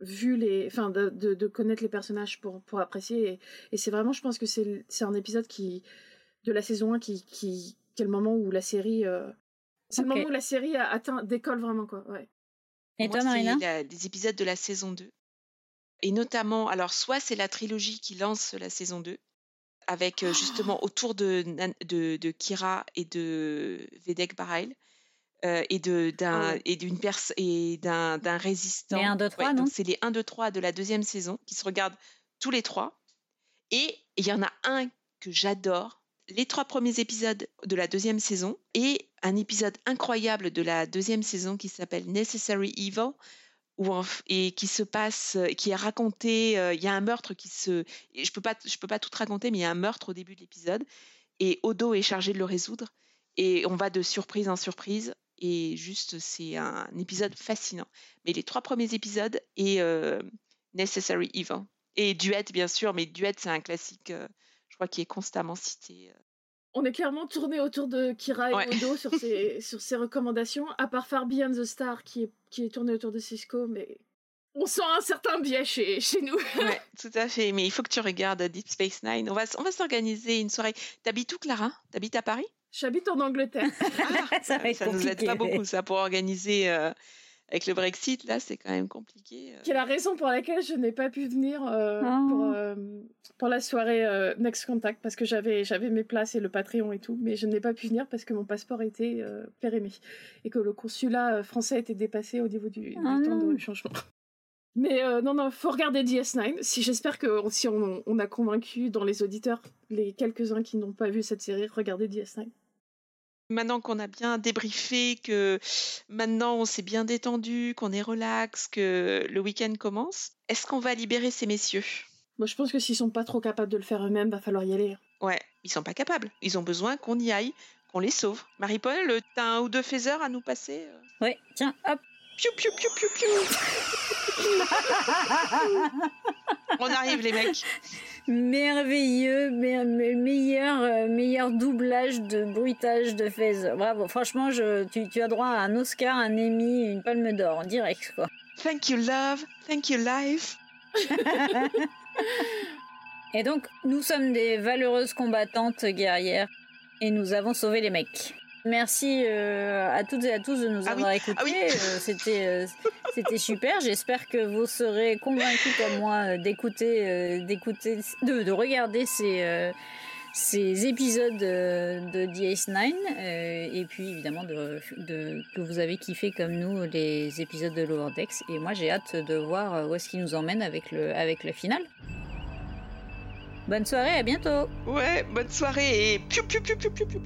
Speaker 5: vu les... Enfin, de, de- de connaître les personnages pour, pour apprécier. Et, et c'est vraiment, je pense que c'est c'est un épisode qui de la saison 1 qui, qui, qui est le moment où la série... euh, C'est
Speaker 4: Ok.
Speaker 5: le moment où la série a atteint, décolle vraiment, quoi. Ouais.
Speaker 4: Et
Speaker 3: Moi,
Speaker 4: toi,
Speaker 3: c'est
Speaker 4: Marina
Speaker 3: la- les épisodes de la saison 2. Et notamment, alors soit c'est la trilogie qui lance la saison 2, avec euh, justement autour de, de, de Kira et de Vedek Barail, euh, et de d'un
Speaker 5: Ah ouais.
Speaker 3: et d'une pers et d'un d'un résistant.
Speaker 4: Les 1, 2, 3,
Speaker 3: Ouais,
Speaker 4: non?
Speaker 3: donc c'est les 1 2 3 de la deuxième saison qui se regardent tous les trois. Et il y en a un que j'adore, les trois premiers épisodes de la deuxième saison et un épisode incroyable de la deuxième saison qui s'appelle Necessary Evil où et qui se passe, euh, qui est raconté. euh, Il y a un meurtre qui se, je peux pas, je peux pas tout raconter, mais il y a un meurtre au début de l'épisode et Odo est chargé de le résoudre et on va de surprise en surprise et juste c'est un épisode fascinant. Mais les trois premiers épisodes et euh, Necessary Evil et Duet bien sûr, mais Duet c'est un classique, je crois qui est constamment cité. euh.
Speaker 5: On est clairement tourné autour de Kira et
Speaker 3: Ouais.
Speaker 5: Odo sur [LAUGHS] ses, sur ses recommandations, à part Far Beyond the Star qui est, qui est tourné autour de Cisco, mais on sent un certain biais chez, chez nous.
Speaker 3: Ouais, [LAUGHS] tout à fait. Mais il faut que tu regardes Deep Space Nine. On va, s- on va s'organiser une soirée. T'habites où, Clara? T'habites à Paris?
Speaker 5: J'habite en Angleterre. [LAUGHS]
Speaker 4: ça va être
Speaker 3: Ça nous aide pas beaucoup, ça, pour organiser euh, avec le Brexit. Là, c'est quand même compliqué. euh.
Speaker 5: qui est la raison pour laquelle je n'ai pas pu venir euh,
Speaker 4: Oh.
Speaker 5: pour, euh, pour la soirée euh, Next Contact, parce que j'avais j'avais mes places et le Patreon et tout, mais je n'ai pas pu venir parce que mon passeport était euh, périmé et que le consulat euh, français était dépassé au niveau du, du
Speaker 4: Oh
Speaker 5: temps de changement. [LAUGHS] Mais euh, non, non, faut regarder DS9. Si j'espère que si on, on a convaincu dans les auditeurs les quelques-uns qui n'ont pas vu cette série, regardez DS9.
Speaker 3: Maintenant qu'on a bien débriefé, que maintenant on s'est bien détendu, qu'on est relax, que le week-end commence, est-ce qu'on va libérer ces messieurs?
Speaker 5: Moi, je pense que s'ils sont pas trop capables de le faire eux-mêmes, va falloir y aller.
Speaker 3: Ouais, ils sont pas capables. Ils ont besoin qu'on y aille, qu'on les sauve. Marie-Paul, t'as un ou deux phasers à nous passer?
Speaker 4: Ouais, tiens, hop.
Speaker 3: Piou, piou, piou, piou, piou. [LAUGHS] On arrive, les mecs.
Speaker 4: Merveilleux, me- me- meilleur, euh, meilleur doublage de bruitage de Fez. Bravo, franchement, je, tu, tu as droit à un Oscar, un Emmy, une palme d'or, en direct, quoi.
Speaker 3: Thank you, love. Thank you, life. [LAUGHS]
Speaker 4: Et donc, nous sommes des valeureuses combattantes guerrières et nous avons sauvé les mecs. Merci euh, à toutes et à tous de nous
Speaker 3: Ah
Speaker 4: avoir
Speaker 3: oui,
Speaker 4: écoutés.
Speaker 3: ah oui.
Speaker 4: Euh, c'était, euh, c'était super. J'espère que vous serez convaincus comme moi d'écouter, d'écouter, de, de regarder ces, ces épisodes de DS9 euh, et puis évidemment de, de- que vous avez kiffé comme nous les épisodes de Lower Decks. Et moi, j'ai hâte de voir où est-ce qu'ils nous emmènent avec le, avec la finale. Bonne soirée, à bientôt.
Speaker 3: Ouais, bonne soirée et piou, piou, piou, piou, piou, piou.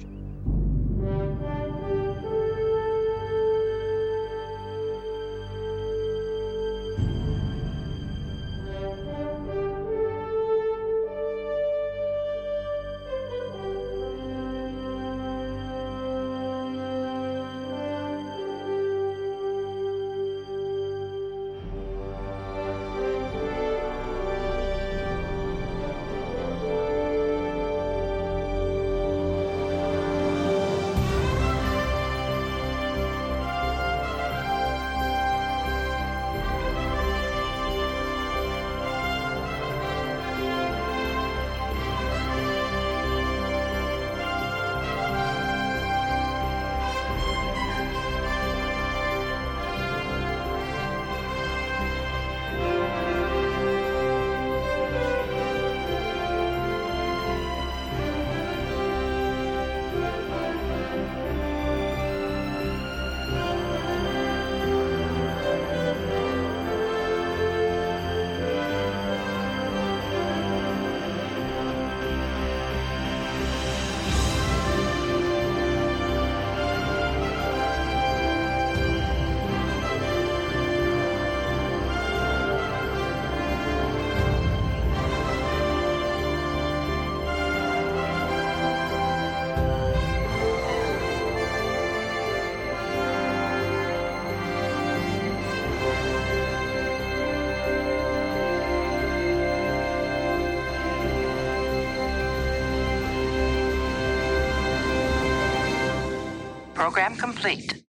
Speaker 3: Program complete.